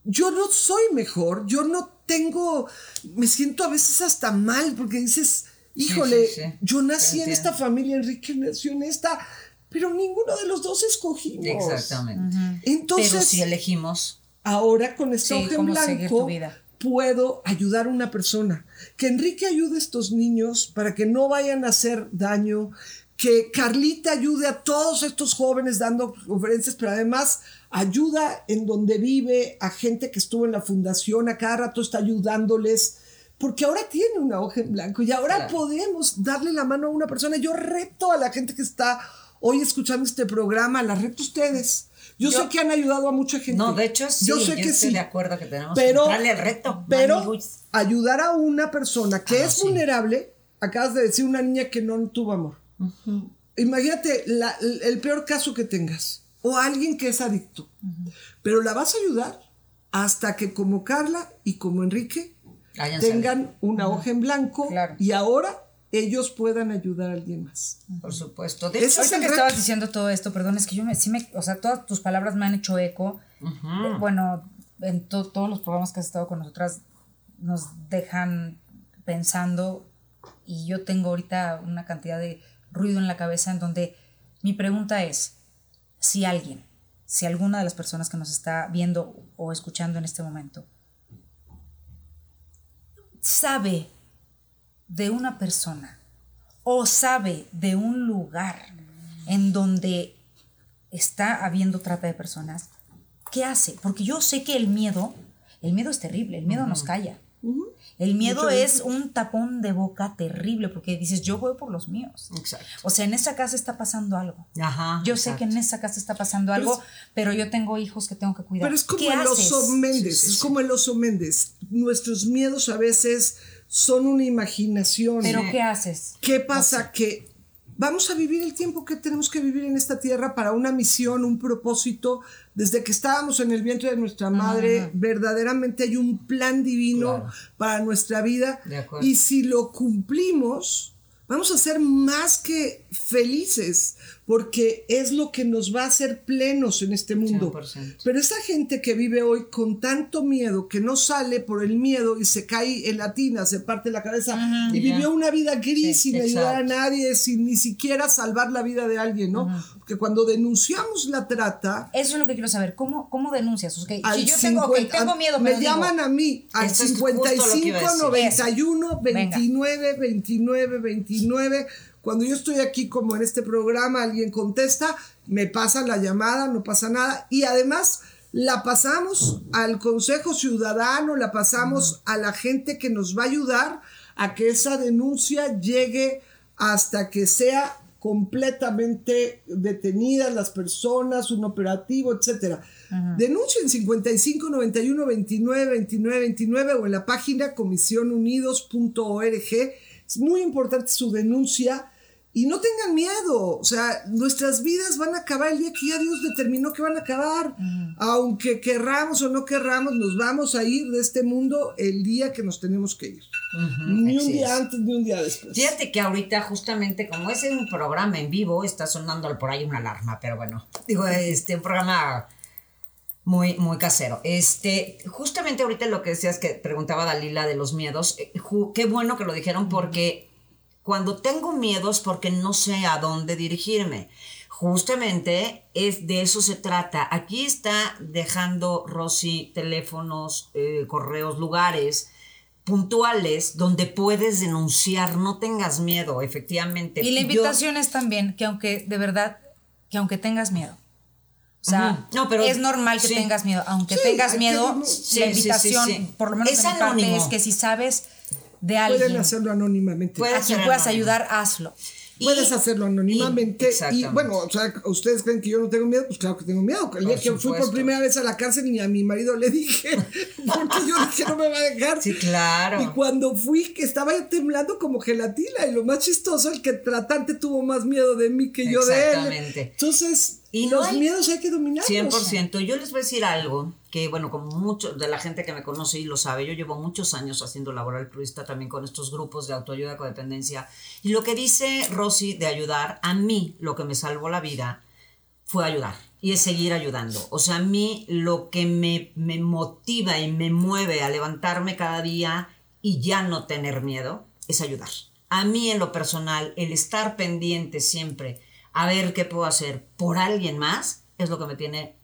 Speaker 3: yo no soy mejor, yo no tengo, me siento a veces hasta mal porque dices, híjole,
Speaker 1: sí, sí.
Speaker 3: yo nací en esta familia, Enrique nació en esta, pero ninguno de los dos escogimos.
Speaker 1: Exactamente.
Speaker 3: Entonces,
Speaker 1: Pero si elegimos,
Speaker 3: ahora con esta
Speaker 2: Sí,
Speaker 3: hoja en blanco
Speaker 2: tu vida.
Speaker 3: puedo ayudar a una persona. Que Enrique ayude a estos niños para que no vayan a hacer daño. Que Carlita ayude a todos estos jóvenes dando conferencias, pero además ayuda en donde vive a gente que estuvo en la fundación, a cada rato está ayudándoles. Porque ahora tiene una hoja en blanco y ahora
Speaker 1: Claro.
Speaker 3: podemos darle la mano a una persona. Yo reto a la gente que está hoy escuchando este programa, la reto ustedes. Yo,
Speaker 1: Yo-
Speaker 3: sé que han ayudado a mucha gente.
Speaker 1: no, de hecho sí,
Speaker 3: yo
Speaker 1: yo,
Speaker 3: sé que
Speaker 1: estoy
Speaker 3: sí.
Speaker 1: de acuerdo que tenemos
Speaker 3: Pero,
Speaker 1: que entrarle al reto.
Speaker 3: pero ayudar a una persona que
Speaker 1: Ah,
Speaker 3: es
Speaker 1: sí.
Speaker 3: vulnerable, acabas de decir una niña que no tuvo amor. Imagínate la- el peor caso que tengas o alguien que es adicto, pero la vas a ayudar hasta que como Carla y como Enrique
Speaker 1: Hayan
Speaker 3: tengan una hoja en blanco
Speaker 2: Claro.
Speaker 3: y ahora ellos puedan ayudar a alguien más.
Speaker 1: Por supuesto. De hecho,
Speaker 3: es
Speaker 2: Ahorita que
Speaker 3: reto.
Speaker 2: estabas diciendo todo esto, perdón, es que yo me, sí me, o sea, todas tus palabras me han hecho eco. Eh, Bueno, en to- todos los programas que has estado con nosotras nos dejan pensando y yo tengo ahorita una cantidad de ruido en la cabeza en donde mi pregunta es, si alguien, si alguna de las personas que nos está viendo o escuchando en este momento sabe de una persona o sabe de un lugar en donde está habiendo trata de personas, ¿qué hace? Porque yo sé que el miedo, el miedo es terrible, el miedo nos calla. El miedo es un tapón de boca terrible porque dices, yo voy por los míos.
Speaker 1: Exacto.
Speaker 2: O sea, en esa casa está pasando algo.
Speaker 1: Ajá.
Speaker 2: Yo sé que en esa casa está pasando algo, pero yo tengo hijos que tengo que cuidar.
Speaker 3: Pero es como
Speaker 2: ¿Qué
Speaker 3: el
Speaker 2: haces?
Speaker 3: oso Méndez, es como el oso Méndez. Nuestros miedos a veces son una imaginación.
Speaker 2: Pero ¿qué haces?
Speaker 3: ¿Qué pasa? Que vamos a vivir el tiempo que tenemos que vivir en esta tierra para una misión, un propósito. Desde que estábamos en el vientre de nuestra madre, verdaderamente hay un plan divino
Speaker 1: Claro.
Speaker 3: para nuestra vida.
Speaker 1: De acuerdo.
Speaker 3: Y si lo cumplimos, vamos a ser más que felices, porque es lo que nos va a hacer plenos en este mundo.
Speaker 1: 100%.
Speaker 3: Pero esa gente que vive hoy con tanto miedo, que no sale por el miedo y se cae en la tina, se parte la cabeza y vivió una vida gris
Speaker 1: Sí,
Speaker 3: sin ayudar a nadie, sin ni siquiera salvar la vida de alguien, ¿no? Porque cuando denunciamos la trata,
Speaker 2: Eso es lo que quiero saber. ¿Cómo, cómo denuncias? O sea,
Speaker 3: al
Speaker 2: si yo tengo, ok,
Speaker 3: 50
Speaker 2: tengo miedo,
Speaker 3: me
Speaker 2: digo,
Speaker 3: llaman a mí al
Speaker 1: Eso es justo lo que
Speaker 3: 55
Speaker 1: iba a decir.
Speaker 3: 91
Speaker 2: Venga.
Speaker 3: 29 29 29 cuando yo estoy aquí como en este programa alguien contesta me pasan la llamada no pasa nada y además la pasamos al Consejo Ciudadano la pasamos a la gente que nos va a ayudar a que esa denuncia llegue hasta que sea completamente detenidas las personas, un operativo, etcétera. Denuncien 55 91 29 29 29 o en la página comisionunidos.org. Es muy importante su denuncia Y no tengan miedo, o sea, nuestras vidas van a acabar el día que ya Dios determinó que van a acabar. Aunque querramos o no querramos, nos vamos a ir de este mundo el día que nos tenemos que ir. Ni un día
Speaker 1: es.
Speaker 3: antes ni un día después.
Speaker 1: Fíjate que ahorita justamente como es un programa en vivo, está sonando por ahí una alarma, pero bueno, digo, este, un programa muy, muy casero. Este, justamente ahorita lo que decías que preguntaba Dalila de los miedos, eh, qué bueno que lo dijeron porque cuando tengo miedos porque no sé a dónde dirigirme. Justamente es de eso se trata. Aquí está dejando Rosy teléfonos, eh, correos, lugares puntuales donde puedes denunciar, no tengas miedo, efectivamente.
Speaker 2: Y la
Speaker 1: Yo-
Speaker 2: invitación es también que aunque, de verdad, que aunque tengas miedo. O sea.
Speaker 1: No, pero-
Speaker 2: es normal que
Speaker 1: sí.
Speaker 2: tengas miedo. Aunque
Speaker 3: Sí,
Speaker 2: tengas
Speaker 3: que
Speaker 2: miedo, la invitación, por lo menos
Speaker 1: Es
Speaker 2: de mi parte,
Speaker 1: anónimo.
Speaker 2: es que si sabes de
Speaker 3: Pueden
Speaker 2: alguien
Speaker 3: hacerlo anónimamente.
Speaker 1: Puede
Speaker 2: a quien puedas ayudar, hazlo.
Speaker 1: Y-
Speaker 3: Puedes hacerlo anónimamente.
Speaker 1: y-
Speaker 3: bueno, o sea, ¿ustedes creen que yo no tengo miedo? Pues claro que tengo miedo. El día que fui por primera vez a la cárcel y a mi marido le dije, porque yo dije no me va a dejar.
Speaker 1: Sí, claro.
Speaker 3: Y cuando fui, que estaba temblando como gelatina. Y lo más chistoso, el que tratante tuvo más miedo de mí que yo de él.
Speaker 1: Exactamente.
Speaker 3: Entonces,
Speaker 1: Y
Speaker 3: los
Speaker 1: hay-
Speaker 3: miedos hay que dominarlos.
Speaker 1: 100%. Yo les voy a decir algo que, bueno, como mucho de la gente que me conoce y lo sabe, yo llevo muchos años haciendo laboral turista también con estos grupos de autoayuda, codependencia. Y lo que dice Rosy de ayudar, a mí lo que me salvó la vida fue ayudar y es seguir ayudando. O sea, a mí lo que me, me motiva y me mueve a levantarme cada día y ya no tener miedo es ayudar. A mí en lo personal, el estar pendiente siempre a ver qué puedo hacer por alguien más es lo que me tiene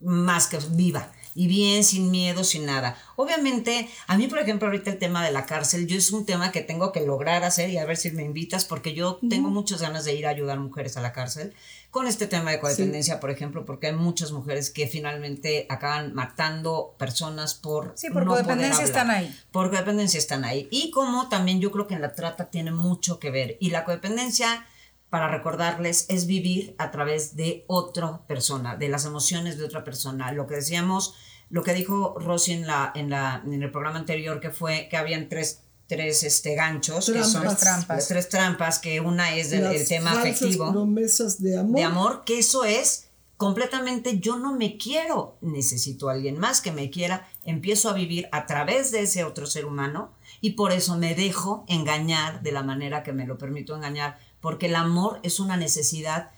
Speaker 1: más que viva. Y bien, sin miedo, sin nada. Obviamente, a mí, por ejemplo, ahorita el tema de la cárcel, yo es un tema que tengo que lograr hacer y a ver si me invitas, porque yo tengo muchas ganas de ir a ayudar mujeres a la cárcel con este tema de codependencia, por ejemplo, porque hay muchas mujeres que finalmente acaban matando personas por...
Speaker 2: Sí, por
Speaker 1: no poder
Speaker 2: codependencia
Speaker 1: hablar.
Speaker 2: están ahí.
Speaker 1: Por codependencia están ahí. Y como también yo creo que en la trata tiene mucho que ver. Y la codependencia, para recordarles, es vivir a través de otra persona, de las emociones de otra persona. Lo que decíamos, lo que dijo Rosy en, la, en, la, en el programa anterior, que fue que habían tres, tres este, ganchos, que son
Speaker 3: Trampas.
Speaker 2: Trampas.
Speaker 1: tres trampas, que una es del
Speaker 3: Las
Speaker 1: el tema afectivo
Speaker 3: promesas de amor.
Speaker 1: de amor, que eso es completamente yo no me quiero, necesito a alguien más que me quiera, empiezo a vivir a través de ese otro ser humano y por eso me dejo engañar de la manera que me lo permito engañar, porque el amor es una necesidad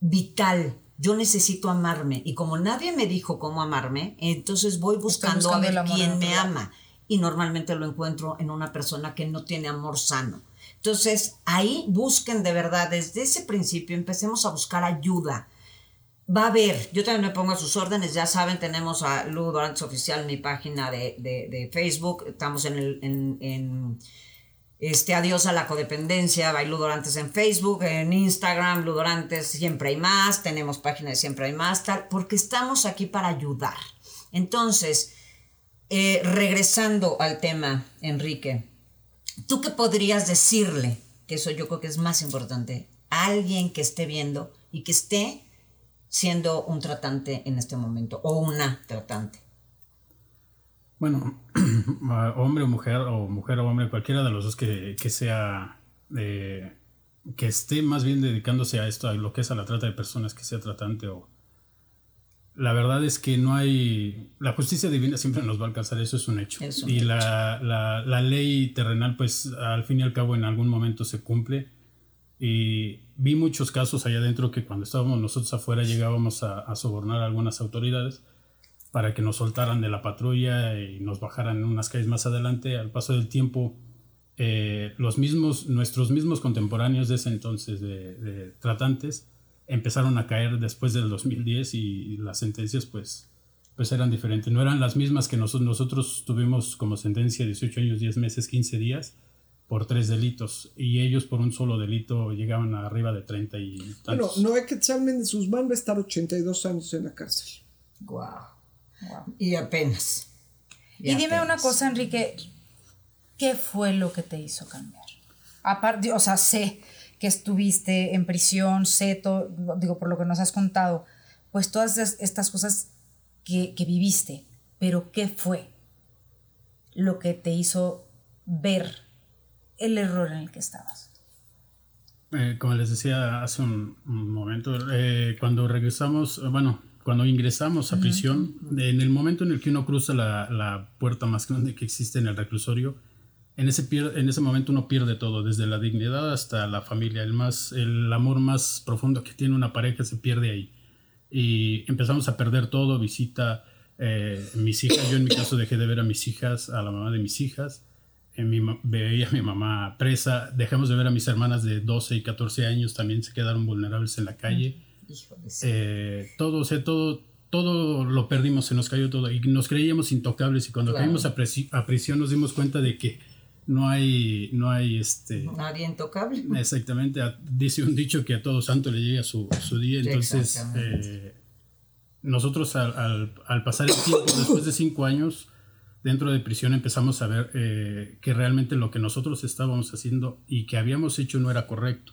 Speaker 1: vital. Yo necesito amarme y como nadie me dijo cómo amarme, entonces voy buscando,
Speaker 2: buscando
Speaker 1: a ver quién me ama y normalmente lo encuentro en una persona que no tiene amor sano. Entonces, ahí busquen de verdad, desde ese principio empecemos a buscar ayuda. Va a haber, yo también me pongo a sus órdenes, ya saben, tenemos a Lu Dorantes Oficial en mi página de, de- de Facebook, estamos en, el, en, en, este Adiós a la Codependencia, by Lu Dorantes en Facebook, en Instagram, Lu Dorantes Siempre hay más, tenemos página de Siempre hay más, tal, porque estamos aquí para ayudar. Entonces, eh, regresando al tema, Enrique, ¿tú qué podrías decirle? Que eso yo creo que es más importante. A alguien que esté viendo y que esté siendo un tratante en este momento o una tratante.
Speaker 4: Bueno, a hombre o mujer, o mujer o hombre, cualquiera de los dos que, que sea, eh, que esté más bien dedicándose a esto, a lo que es a la trata de personas, que sea tratante o... La verdad es que no hay... La justicia divina siempre nos va a alcanzar, eso es un hecho.
Speaker 1: Es un
Speaker 4: y
Speaker 1: hecho.
Speaker 4: La, la, la ley terrenal, pues al fin y al cabo en algún momento se cumple. Y vi muchos casos allá adentro que cuando estábamos nosotros afuera llegábamos a, a sobornar a algunas autoridades para que nos soltaran de la patrulla y nos bajaran en unas calles más adelante. Al paso del tiempo, eh, los mismos, nuestros mismos contemporáneos de ese entonces de, de tratantes empezaron a caer después del 2010 y, y las sentencias pues, pues eran diferentes. No eran las mismas que nosotros, nosotros tuvimos como sentencia 18 años, 10 meses, 15 días por tres delitos y ellos por un solo delito llegaban a arriba de 30 y
Speaker 3: Bueno,
Speaker 4: tantos.
Speaker 3: Noé Quetzal Méndez Guzmán va a estar 82 años en la cárcel.
Speaker 1: Wow. Y apenas.
Speaker 2: Y dime una cosa, Enrique, ¿qué fue lo que te hizo cambiar? Aparte, o sea, sé que estuviste en prisión, sé todo, digo, por lo que nos has contado, pues todas es- estas cosas que, que viviste, pero ¿qué fue lo que te hizo ver el error en el que estabas?
Speaker 4: Eh, como les decía hace un, momento, eh, cuando regresamos, bueno, cuando ingresamos a prisión, en el momento en el que uno cruza la, la, puerta más grande que existe en el reclusorio, en ese, en ese momento uno pierde todo, desde la dignidad hasta la familia, el, más, el amor más profundo que tiene una pareja se pierde ahí. Y empezamos a perder todo, visita eh, mis hijas, yo en mi caso dejé de ver a mis hijas, a la mamá de mis hijas, mi, veía a mi mamá presa, dejamos de ver a mis hermanas de 12 y 14 años, también se quedaron vulnerables en la calle. Eh, todo, o sea, todo, todo lo perdimos, se nos cayó todo y nos creíamos intocables y cuando caímos a, a, prisión nos dimos cuenta de que no hay, no hay este...
Speaker 1: Nadie intocable.
Speaker 4: Exactamente, dice un dicho que a todo santo le llega su, su día, entonces eh, nosotros al, al, pasar el tiempo, después de cinco años, dentro de prisión empezamos a ver eh, que realmente lo que nosotros estábamos haciendo y que habíamos hecho no era correcto.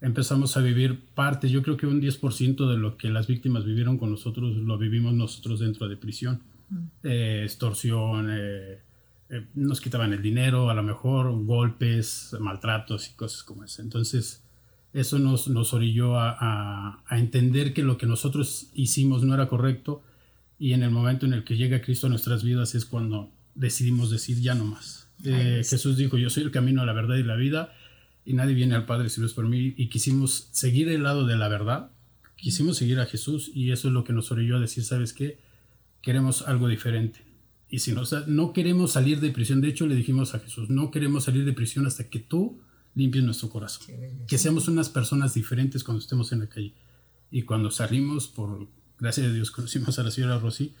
Speaker 4: Empezamos a vivir parte, yo creo que un 10% de lo que las víctimas vivieron con nosotros lo vivimos nosotros dentro de prisión. Mm. Eh, extorsión, eh, nos quitaban el dinero, a lo mejor golpes, maltratos y cosas como eso. Entonces, eso nos, nos orilló a, a entender que lo que nosotros hicimos no era correcto y en el momento en el que llega Cristo a nuestras vidas es cuando decidimos decir ya no más. Eh, Jesús dijo, yo soy el camino, la verdad y la vida, y nadie viene al Padre si no es por mí, y quisimos seguir el lado de la verdad, quisimos seguir a Jesús, y eso es lo que nos orilló a decir, ¿sabes qué? Queremos algo diferente. Y si no, no queremos salir de prisión, de hecho le dijimos a Jesús, no queremos salir de prisión hasta que tú limpies nuestro corazón, que seamos unas personas diferentes cuando estemos en la calle. Y cuando salimos por gracias a Dios conocimos a la señora Rosy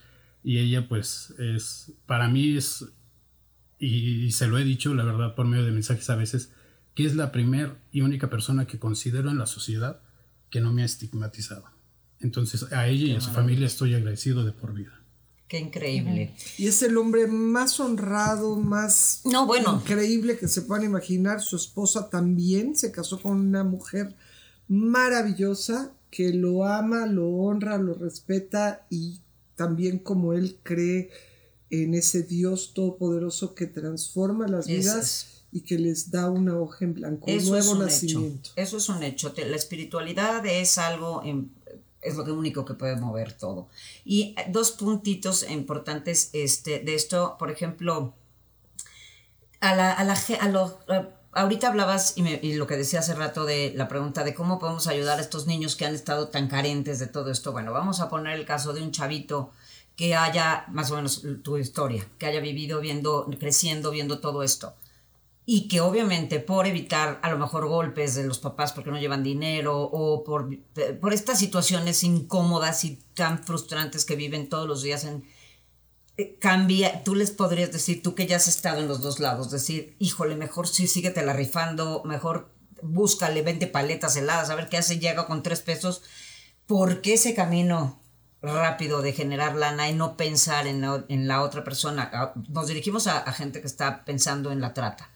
Speaker 4: y ella pues es, para mí es, y, se lo he dicho la verdad por medio de mensajes a veces, que es la primera y única persona que considero en la sociedad que no me ha estigmatizado. Entonces a ella y a su familia estoy agradecido de por vida.
Speaker 1: Qué increíble.
Speaker 3: Y es el hombre más honrado, más
Speaker 1: no, bueno.
Speaker 3: increíble que se puedan imaginar. Su esposa también se casó con una mujer maravillosa que lo ama, lo honra, lo respeta y también como él cree en ese Dios todopoderoso que transforma las vidas y que les da una hoja en blanco, un nuevo nacimiento.
Speaker 1: Eso es un hecho. La espiritualidad es algo, es lo único que puede mover todo. Y dos puntitos importantes este, de esto, por ejemplo, a la, a la, a ahorita hablabas y, lo que decía hace rato de la pregunta de cómo podemos ayudar a estos niños que han estado tan carentes de todo esto. Bueno, vamos a poner el caso de un chavito que haya, más o menos tu historia, que haya vivido viendo, creciendo, viendo todo esto. Y que obviamente por evitar a lo mejor golpes de los papás porque no llevan dinero o por, por estas situaciones incómodas y tan frustrantes que viven todos los días en, eh, cambia, tú les podrías decir, tú que ya has estado en los dos lados, decir, híjole, mejor sí, síguete la rifando, mejor búscale, vende paletas heladas, a ver qué hace, llega con tres pesos. ¿Por qué ese camino rápido de generar lana y no pensar en la, otra persona? Ah, nos dirigimos a, gente que está pensando en la trata.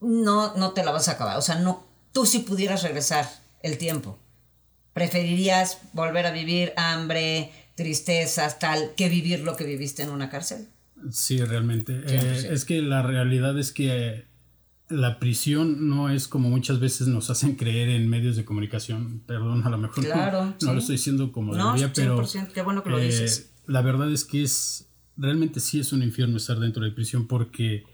Speaker 1: No, no te la vas a acabar. O sea, no, tú si pudieras regresar el tiempo, preferirías volver a vivir hambre, tristezas, tal, que vivir lo que viviste en una cárcel.
Speaker 4: Sí, realmente. Eh, es que la realidad es que la prisión no es como muchas veces nos hacen creer en medios de comunicación. Perdón, a lo mejor no, lo estoy diciendo como
Speaker 1: no,
Speaker 4: debería, pero
Speaker 1: qué bueno que lo eh, dices.
Speaker 4: La verdad es que es realmente sí es un infierno estar dentro de prisión porque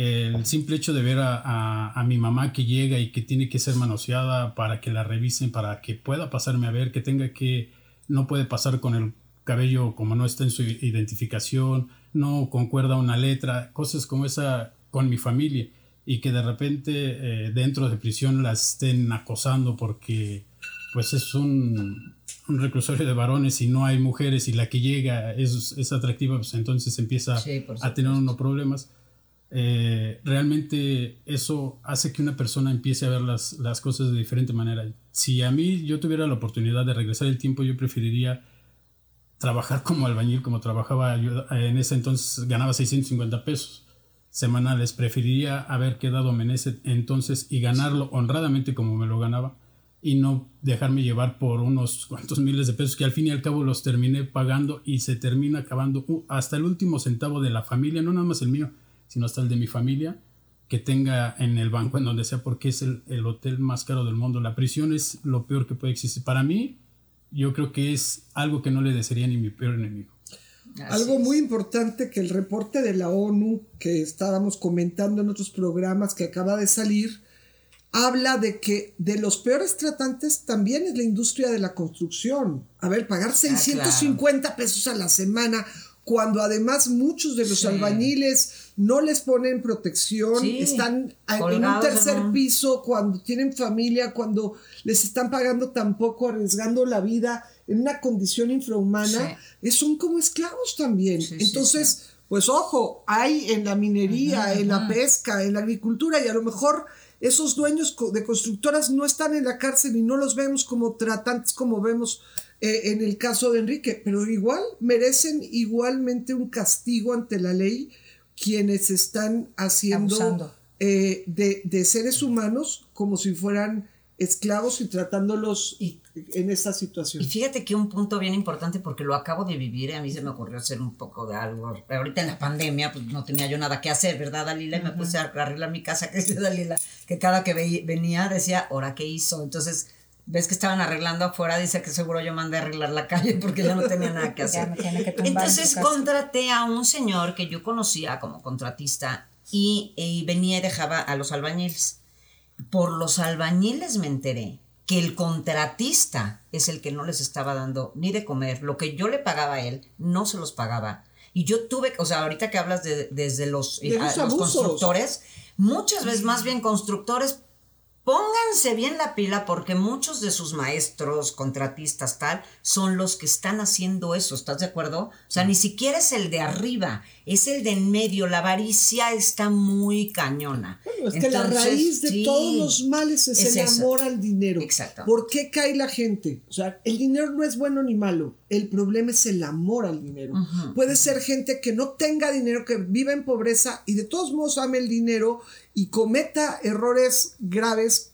Speaker 4: el simple hecho de ver a, a, mi mamá que llega y que tiene que ser manoseada para que la revisen, para que pueda pasarme a ver, que tenga que, no puede pasar con el cabello como no está en su identificación, no concuerda una letra, cosas como esa con mi familia y que de repente eh, dentro de prisión la estén acosando porque pues es un, un, reclusorio de varones y no hay mujeres y la que llega es, es atractiva, pues entonces empieza a tener unos problemas. Eh, realmente eso hace que una persona empiece a ver las, las cosas de diferente manera. Si a mí yo tuviera la oportunidad de regresar el tiempo, yo preferiría trabajar como albañil, como trabajaba en ese entonces, ganaba 650 pesos semanales. Preferiría haber quedado en ese entonces y ganarlo honradamente como me lo ganaba y no dejarme llevar por unos cuantos miles de pesos que al fin y al cabo los terminé pagando y se termina acabando hasta el último centavo de la familia, no nada más el mío, sino hasta el de mi familia, que tenga en el banco, en donde sea, porque es el, el hotel más caro del mundo. La prisión es lo peor que puede existir. Para mí, yo creo que es algo que no le desearía ni mi peor enemigo.
Speaker 3: Algo muy importante que el reporte de la ONU que estábamos comentando en otros programas que acaba de salir, habla de que de los peores tratantes también es la industria de la construcción. A ver, pagar 650 pesos a la semana cuando además muchos de los albañiles no les ponen protección, están en un tercer piso cuando tienen familia, cuando les están pagando tan poco, arriesgando la vida en una condición infrahumana, son como esclavos también. Entonces, pues ojo, hay en la minería, en la pesca, en la agricultura y a lo mejor esos dueños de constructoras no están en la cárcel y no los vemos como tratantes como vemos eh, en el caso de Enrique, pero igual merecen igualmente un castigo ante la ley quienes están haciendo eh, de, de, seres humanos como si fueran esclavos y tratándolos en esta situación.
Speaker 1: Y fíjate que un punto bien importante porque lo acabo de vivir y a mí se me ocurrió hacer un poco de algo. Ahorita en la pandemia pues no tenía yo nada que hacer, ¿verdad, Dalila? Y me puse a arreglar mi casa, que dice Dalila, que cada que venía decía, ¿ahora qué hizo? Entonces ves que estaban arreglando afuera, dice que seguro yo mandé a arreglar la calle porque ya no tenía nada que hacer. Entonces contraté a un señor que yo conocía como contratista y, y, venía y dejaba a los albañiles. Por los albañiles me enteré que el contratista es el que no les estaba dando ni de comer, lo que yo le pagaba a él, no se los pagaba. Y yo tuve, o sea, ahorita que hablas de, desde los,
Speaker 3: de los constructores,
Speaker 1: muchas veces más bien constructores Pónganse bien la pila porque muchos de sus maestros, contratistas, tal, son los que están haciendo eso, ¿estás de acuerdo? O sea, ni siquiera es el de arriba, es el de en medio. La avaricia está muy cañona.
Speaker 3: Bueno, es que la raíz de todos los males es, el amor al dinero.
Speaker 1: Exacto.
Speaker 3: ¿Por qué cae la gente? O sea, el dinero no es bueno ni malo. El problema es el amor al dinero. Puede ser gente que no tenga dinero, que viva en pobreza y de todos modos ame el dinero y cometa errores graves,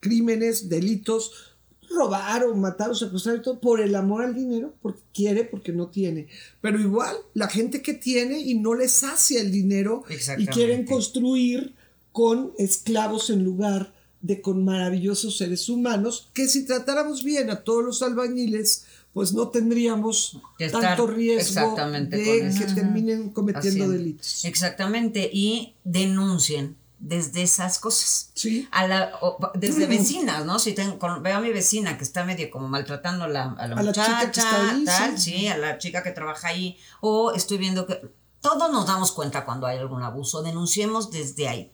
Speaker 3: crímenes, delitos, robar o matar o secuestrar y todo por el amor al dinero, porque quiere, porque no tiene. Pero igual, la gente que tiene y no les sacia el dinero y quieren construir con esclavos en lugar de con maravillosos seres humanos, que si tratáramos bien a todos los albañiles, pues no tendríamos tanto riesgo de que terminen cometiendo delitos.
Speaker 1: Exactamente, y denuncien desde esas cosas.
Speaker 3: Sí.
Speaker 1: A la, desde vecinas, ¿no? Si tengo, veo a mi vecina que está medio como maltratando a la, a la muchacha, tal, sí. a la chica que trabaja ahí, o estoy viendo que todos nos damos cuenta cuando hay algún abuso, denunciemos desde ahí.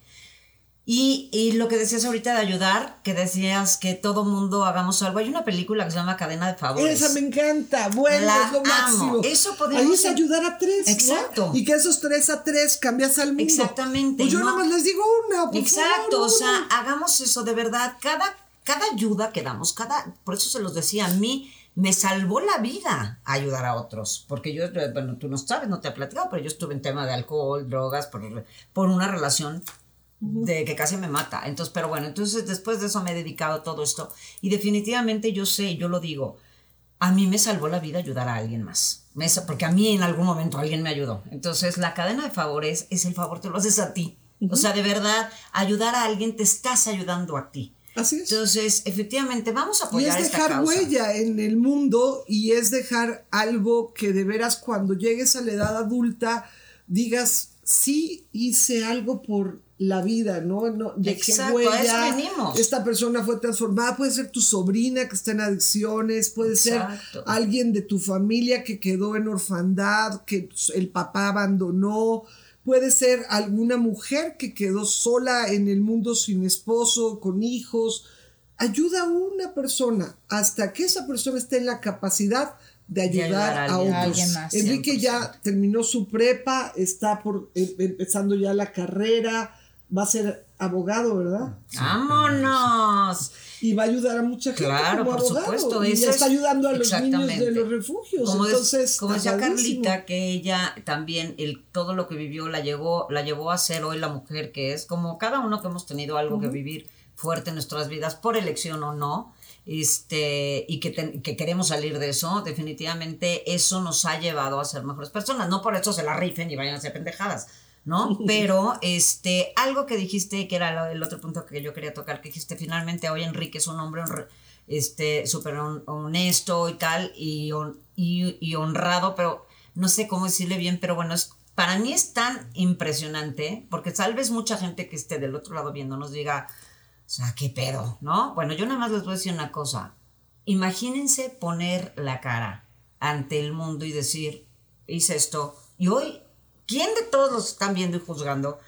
Speaker 1: Y, y, lo que decías ahorita de ayudar, que decías que todo mundo hagamos algo. Hay una película que se llama Cadena de Favores.
Speaker 3: Esa me encanta. Bueno, es lo máximo.
Speaker 1: Eso podemos.
Speaker 3: Ahí es ayudar a tres.
Speaker 1: Exacto.
Speaker 3: Y que esos tres a tres cambias al mundo.
Speaker 1: Exactamente.
Speaker 3: Pues yo nada más les digo una. Por
Speaker 1: Exacto.
Speaker 3: o
Speaker 1: sea, hagamos eso de verdad. Cada, cada ayuda que damos, cada. Por eso se los decía a mí. Me salvó la vida ayudar a otros, porque yo, bueno, tú no sabes, no te he platicado, pero yo estuve en tema de alcohol, drogas, por, por una relación de que casi me mata. Entonces, pero bueno, entonces después de eso me he dedicado a todo esto y definitivamente yo sé, yo lo digo, a mí me salvó la vida ayudar a alguien más. porque a mí en algún momento alguien me ayudó. Entonces, la cadena de favores es el favor, te lo haces a ti. O sea, de verdad, ayudar a alguien te estás ayudando a ti.
Speaker 3: Así es.
Speaker 1: Entonces, efectivamente, vamos a apoyar
Speaker 3: Y es dejar huella en el mundo y es dejar algo que de veras cuando llegues a la edad adulta digas, sí hice algo por la vida, ¿no? no
Speaker 1: Exacto, huella,
Speaker 3: Esta persona fue transformada, puede ser tu sobrina que está en adicciones, puede ser alguien de tu familia que quedó en orfandad, que el papá abandonó, puede ser alguna mujer que quedó sola en el mundo sin esposo, con hijos. Ayuda a una persona hasta que esa persona esté en la capacidad de ayudar, a, otros. Enrique ya terminó su prepa, está por em, empezando ya la carrera, va a ser abogado, ¿verdad?
Speaker 1: ¡Vámonos!
Speaker 3: Y va a ayudar a mucha gente.
Speaker 1: Claro,
Speaker 3: como
Speaker 1: por supuesto.
Speaker 3: Y ya está ayudando a los niños de los refugios.
Speaker 1: Como,
Speaker 3: Entonces,
Speaker 1: como decía Carlita, que ella también, el, todo lo que vivió la llevó, la llevó a ser hoy la mujer que es, como cada uno que hemos tenido algo que vivir fuerte en nuestras vidas, por elección o no, este, y que, que, queremos salir de eso, definitivamente eso nos ha llevado a ser mejores personas. No por eso se la rifen y vayan a hacer pendejadas, ¿no? Pero este, algo que dijiste, que era el otro punto que yo quería tocar, que dijiste finalmente hoy Enrique es un hombre este, súper hon- honesto y tal, y, y honrado, pero no sé cómo decirle bien, pero bueno, es, para mí es tan impresionante, porque tal vez mucha gente que esté del otro lado viendo nos diga, o sea, qué pedo, ¿no? Bueno, yo nada más les voy a decir una cosa. Imagínense poner la cara ante el mundo y decir, hice esto. Y hoy, ¿quién de todos los que están viendo y juzgando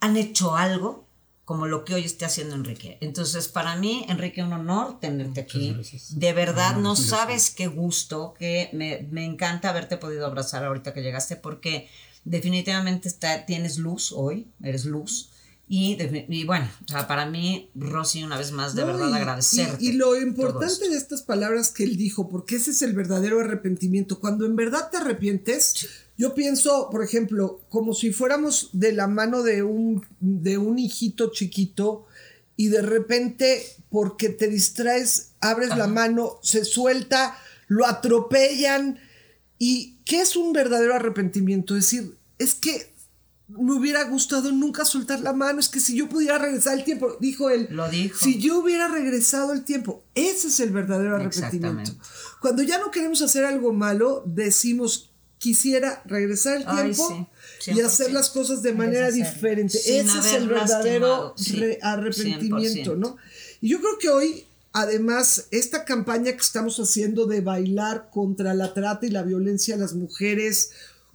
Speaker 1: han hecho algo como lo que hoy esté haciendo Enrique? Entonces, para mí, Enrique, un honor tenerte aquí. De verdad, no sabes qué gusto, que me, me encanta haberte podido abrazar ahorita que llegaste, porque definitivamente está, tienes luz hoy, eres luz. Y, y bueno, o sea, para mí, Rosy, una vez más, de
Speaker 3: No,
Speaker 1: verdad
Speaker 3: y-
Speaker 1: agradecerte.
Speaker 3: Y, y lo importante de estas palabras que él dijo, porque ese es el verdadero arrepentimiento. Cuando en verdad te arrepientes, yo pienso, por ejemplo, como si fuéramos de la mano de un, de un hijito chiquito y de repente, porque te distraes, abres la mano, se suelta, lo atropellan. ¿Y qué es un verdadero arrepentimiento? Es decir, es que me hubiera gustado nunca soltar la mano, es que si yo pudiera regresar el tiempo, dijo él,
Speaker 1: Lo dijo.
Speaker 3: si yo hubiera regresado el tiempo, ese es el verdadero arrepentimiento. Cuando ya no queremos hacer algo malo, decimos, quisiera regresar el
Speaker 1: Ay,
Speaker 3: tiempo
Speaker 1: sí,
Speaker 3: y hacer
Speaker 1: 100%.
Speaker 3: las cosas de manera diferente.
Speaker 1: Sin
Speaker 3: ese es el verdadero
Speaker 1: sí,
Speaker 3: arrepentimiento,
Speaker 1: 100%.
Speaker 3: ¿no? Y yo creo que hoy, además, esta campaña que estamos haciendo de bailar contra la trata y la violencia a las mujeres,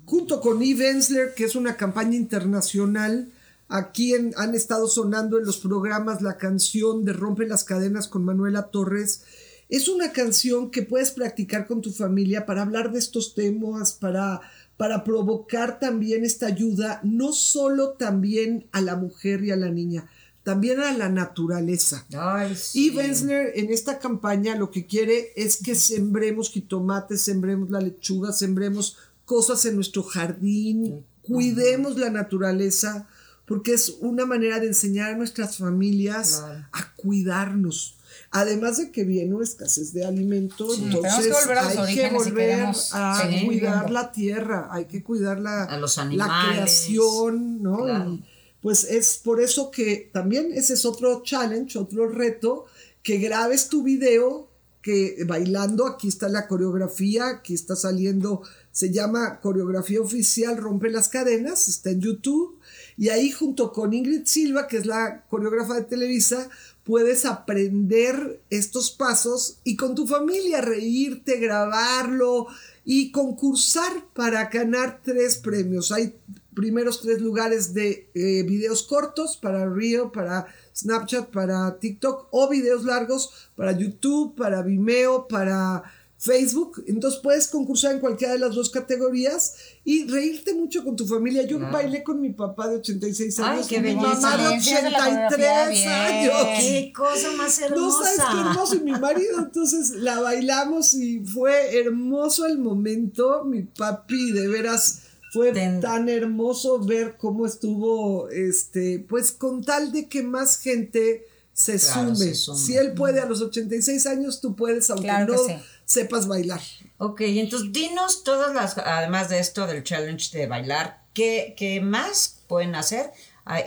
Speaker 3: junto con Eve Ensler, que es una campaña internacional, aquí en- han estado sonando en los programas la canción de Rompe las cadenas con Manuela Torres. Es una canción que puedes practicar con tu familia para hablar de estos temas, para, para provocar también esta ayuda, no solo también a la mujer y a la niña, también a la naturaleza.
Speaker 1: Ay, sí.
Speaker 3: Y en esta campaña lo que quiere es que sembremos jitomates, sembremos la lechuga, sembremos cosas en nuestro jardín, cuidemos la naturaleza, porque es una manera de enseñar a nuestras familias
Speaker 1: Claro.
Speaker 3: a cuidarnos. Además de que viene una escasez de alimento,
Speaker 2: tenemos que
Speaker 3: entonces
Speaker 2: volver los
Speaker 3: hay que
Speaker 2: si
Speaker 3: volver
Speaker 2: queremos
Speaker 3: a cuidar
Speaker 2: viviendo.
Speaker 3: la tierra, hay que cuidar la,
Speaker 1: A los
Speaker 3: la creación, ¿no?
Speaker 1: Claro.
Speaker 3: Y, pues es por eso que también ese es otro challenge, otro reto, que grabes tu video que bailando, aquí está la coreografía, aquí está saliendo, se llama coreografía oficial Rompe las cadenas, está en YouTube, y ahí junto con Ingrid Silva, que es la coreógrafa de Televisa, puedes aprender estos pasos y con tu familia reírte, grabarlo y concursar para ganar tres premios. Hay primeros tres lugares de eh, videos cortos para Reel, para Snapchat, para TikTok o videos largos para YouTube, para Vimeo, para Facebook. Entonces puedes concursar en cualquiera de las dos categorías y reírte mucho con tu familia. Yo
Speaker 1: Claro.
Speaker 3: bailé con mi papá de 86
Speaker 1: Ay,
Speaker 3: años
Speaker 1: qué
Speaker 3: y mi
Speaker 1: belleza.
Speaker 3: mamá de
Speaker 2: Experiencias de la
Speaker 3: 83
Speaker 2: coreografía, bien.
Speaker 3: años.
Speaker 1: Qué cosa más hermosa.
Speaker 3: No sabes qué hermoso. Y mi marido, entonces la bailamos y fue hermoso el momento. Mi papi, de veras, fue
Speaker 1: Ten-
Speaker 3: tan hermoso ver cómo estuvo, este, pues con tal de que más gente se,
Speaker 1: Claro,
Speaker 3: sume.
Speaker 1: se sume.
Speaker 3: Si él puede a los 86 años, tú puedes, aunque
Speaker 2: Claro que
Speaker 3: no
Speaker 2: sí.
Speaker 3: Sepas bailar.
Speaker 1: Ok, entonces dinos todas las, además de esto del challenge de bailar, ¿qué, qué más pueden hacer?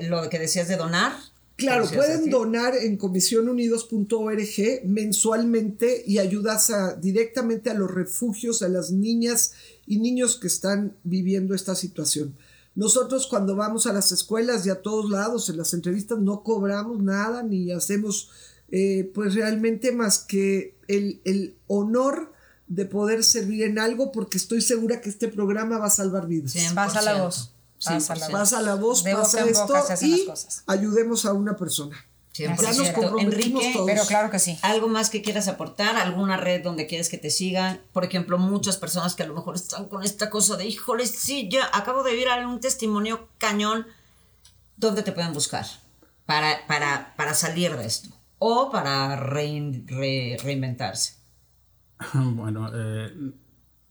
Speaker 1: Lo que decías de donar.
Speaker 3: Claro,
Speaker 1: ¿Decías
Speaker 3: pueden donar en comisionunidos.org mensualmente y ayudas a- directamente a los refugios, a las niñas y niños que están viviendo esta situación. Nosotros cuando vamos a las escuelas y a todos lados, en las entrevistas, no cobramos nada ni hacemos eh, pues realmente más que el, el honor de poder servir en algo porque estoy segura que este programa va a salvar vidas.
Speaker 1: 100%.
Speaker 2: Pasa la voz. Pasa la
Speaker 1: 100%.
Speaker 2: voz.
Speaker 3: Pasa la voz,
Speaker 2: De
Speaker 3: pasa
Speaker 2: boca en boca
Speaker 3: esto y
Speaker 2: cosas.
Speaker 3: ayudemos a una persona.
Speaker 1: 100%.
Speaker 3: Ya nos comprometimos
Speaker 1: Enrique,
Speaker 3: todos.
Speaker 2: Pero claro que sí.
Speaker 1: ¿Algo más que quieras aportar? ¿Alguna red donde quieres que te sigan? Por ejemplo, muchas personas que a lo mejor están con esta cosa de, híjole, sí, ya acabo de ver un testimonio cañón. ¿Dónde te pueden buscar para, para, para salir de esto? O para rein- re- reinventarse.
Speaker 4: Bueno, eh,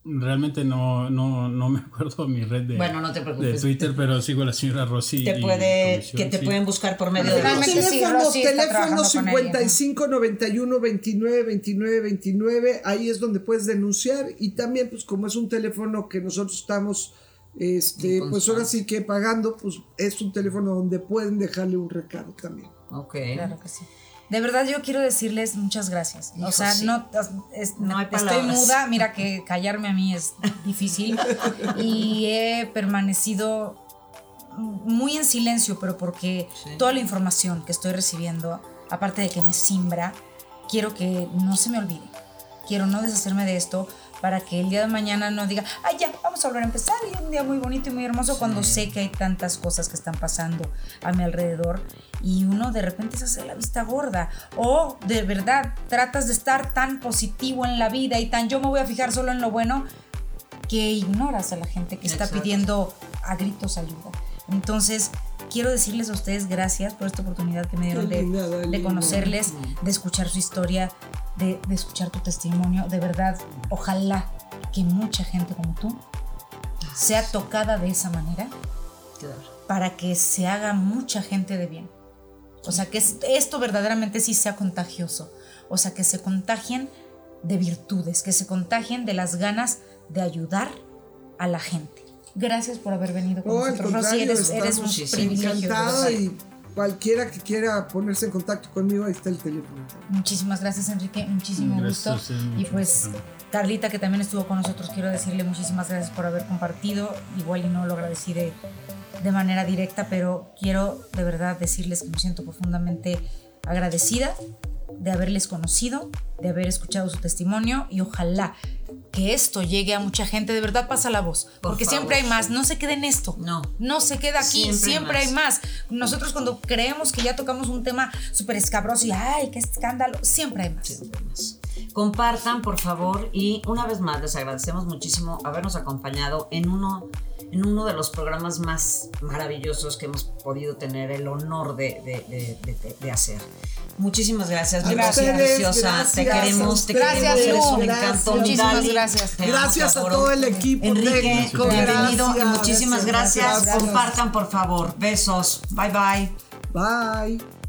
Speaker 4: realmente no, no, no me acuerdo mi red de,
Speaker 1: Bueno, no te preocupes.
Speaker 4: de Twitter, pero sigo a la señora.
Speaker 1: Te puede,
Speaker 4: Comisión,
Speaker 1: que te
Speaker 4: sí.
Speaker 1: pueden buscar por medio de los...
Speaker 2: sí,
Speaker 3: teléfono,
Speaker 2: Rosy está
Speaker 3: teléfono
Speaker 2: trabajando con ella.
Speaker 3: 55 91 29 29 29, ahí es donde puedes denunciar y también pues como es un teléfono que nosotros estamos Este, pues ahora sí que pagando, pues es un teléfono donde pueden dejarle un recado también.
Speaker 1: Ok.
Speaker 2: Claro que sí. De verdad yo quiero decirles muchas gracias.
Speaker 1: Hijo,
Speaker 2: o sea,
Speaker 1: sí.
Speaker 2: no, es-
Speaker 1: No hay
Speaker 2: estoy
Speaker 1: palabras.
Speaker 2: muda, mira que callarme a mí es difícil y he permanecido muy en silencio, pero porque
Speaker 1: Sí.
Speaker 2: toda la información que estoy recibiendo, aparte de que me simbra, quiero que no se me olvide. Quiero no deshacerme de esto para que el día de mañana no diga, ay ya, vamos a volver a empezar y un día muy bonito y muy hermoso cuando sé que hay tantas cosas que están pasando a mi alrededor y uno de repente se hace la vista gorda. O de verdad tratas de estar tan positivo en la vida y tan yo me voy a fijar solo en lo bueno que ignoras a la gente que está pidiendo a gritos ayuda. Entonces, quiero decirles a ustedes gracias por esta oportunidad que me dieron de,
Speaker 3: linda,
Speaker 2: de
Speaker 3: Dalila.
Speaker 2: conocerles, de escuchar su historia, de, de escuchar tu testimonio. De verdad, ojalá que mucha gente como tú sea tocada de esa manera
Speaker 1: Claro.
Speaker 2: para que se haga mucha gente de bien. O sea, que es- esto verdaderamente sí sea contagioso. O sea, que se contagien de virtudes, que se contagien de las ganas de ayudar a la gente. Gracias por haber venido con
Speaker 3: No,
Speaker 2: nosotros, Rosy. Eres, eres un verdad.
Speaker 3: y cualquiera que quiera ponerse en contacto conmigo, ahí está el teléfono.
Speaker 2: Muchísimas gracias, Enrique. Muchísimo
Speaker 4: Gracias
Speaker 2: gusto. y pues. Carlita, que también estuvo con nosotros, quiero decirle muchísimas gracias por haber compartido. Igual y no lo agradecí de, de manera directa, pero quiero de verdad decirles que me siento profundamente agradecida de haberles conocido, de haber escuchado su testimonio y ojalá que esto llegue a mucha gente. De verdad pasa la voz,
Speaker 1: Por
Speaker 2: porque
Speaker 1: favor.
Speaker 2: siempre hay más. No se quede en esto.
Speaker 1: No.
Speaker 2: No se queda aquí,
Speaker 1: Siempre
Speaker 2: siempre,
Speaker 1: hay
Speaker 2: hay más. Nosotros cuando creemos que ya tocamos un tema súper escabroso y ¡ay, qué escándalo! Siempre hay más.
Speaker 1: Siempre más. Compartan, por favor, y una vez más les agradecemos muchísimo habernos acompañado en uno, en uno de los programas más maravillosos que hemos podido tener el honor de, de- de- de- de hacer. Muchísimas gracias, mi
Speaker 3: Gracias.
Speaker 1: Preciosa.
Speaker 3: Gracias.
Speaker 1: te queremos, te
Speaker 2: Gracias,
Speaker 1: queremos, eres un
Speaker 2: Lu.
Speaker 1: encanto.
Speaker 2: Muchísimas
Speaker 1: Dali,
Speaker 2: gracias.
Speaker 3: Gracias a todo el equipo
Speaker 1: Enrique,
Speaker 3: técnico.
Speaker 1: bienvenido y
Speaker 3: gracias.
Speaker 1: muchísimas gracias.
Speaker 3: Gracias.
Speaker 1: Compartan, por favor. Besos. Bye bye.
Speaker 3: Bye.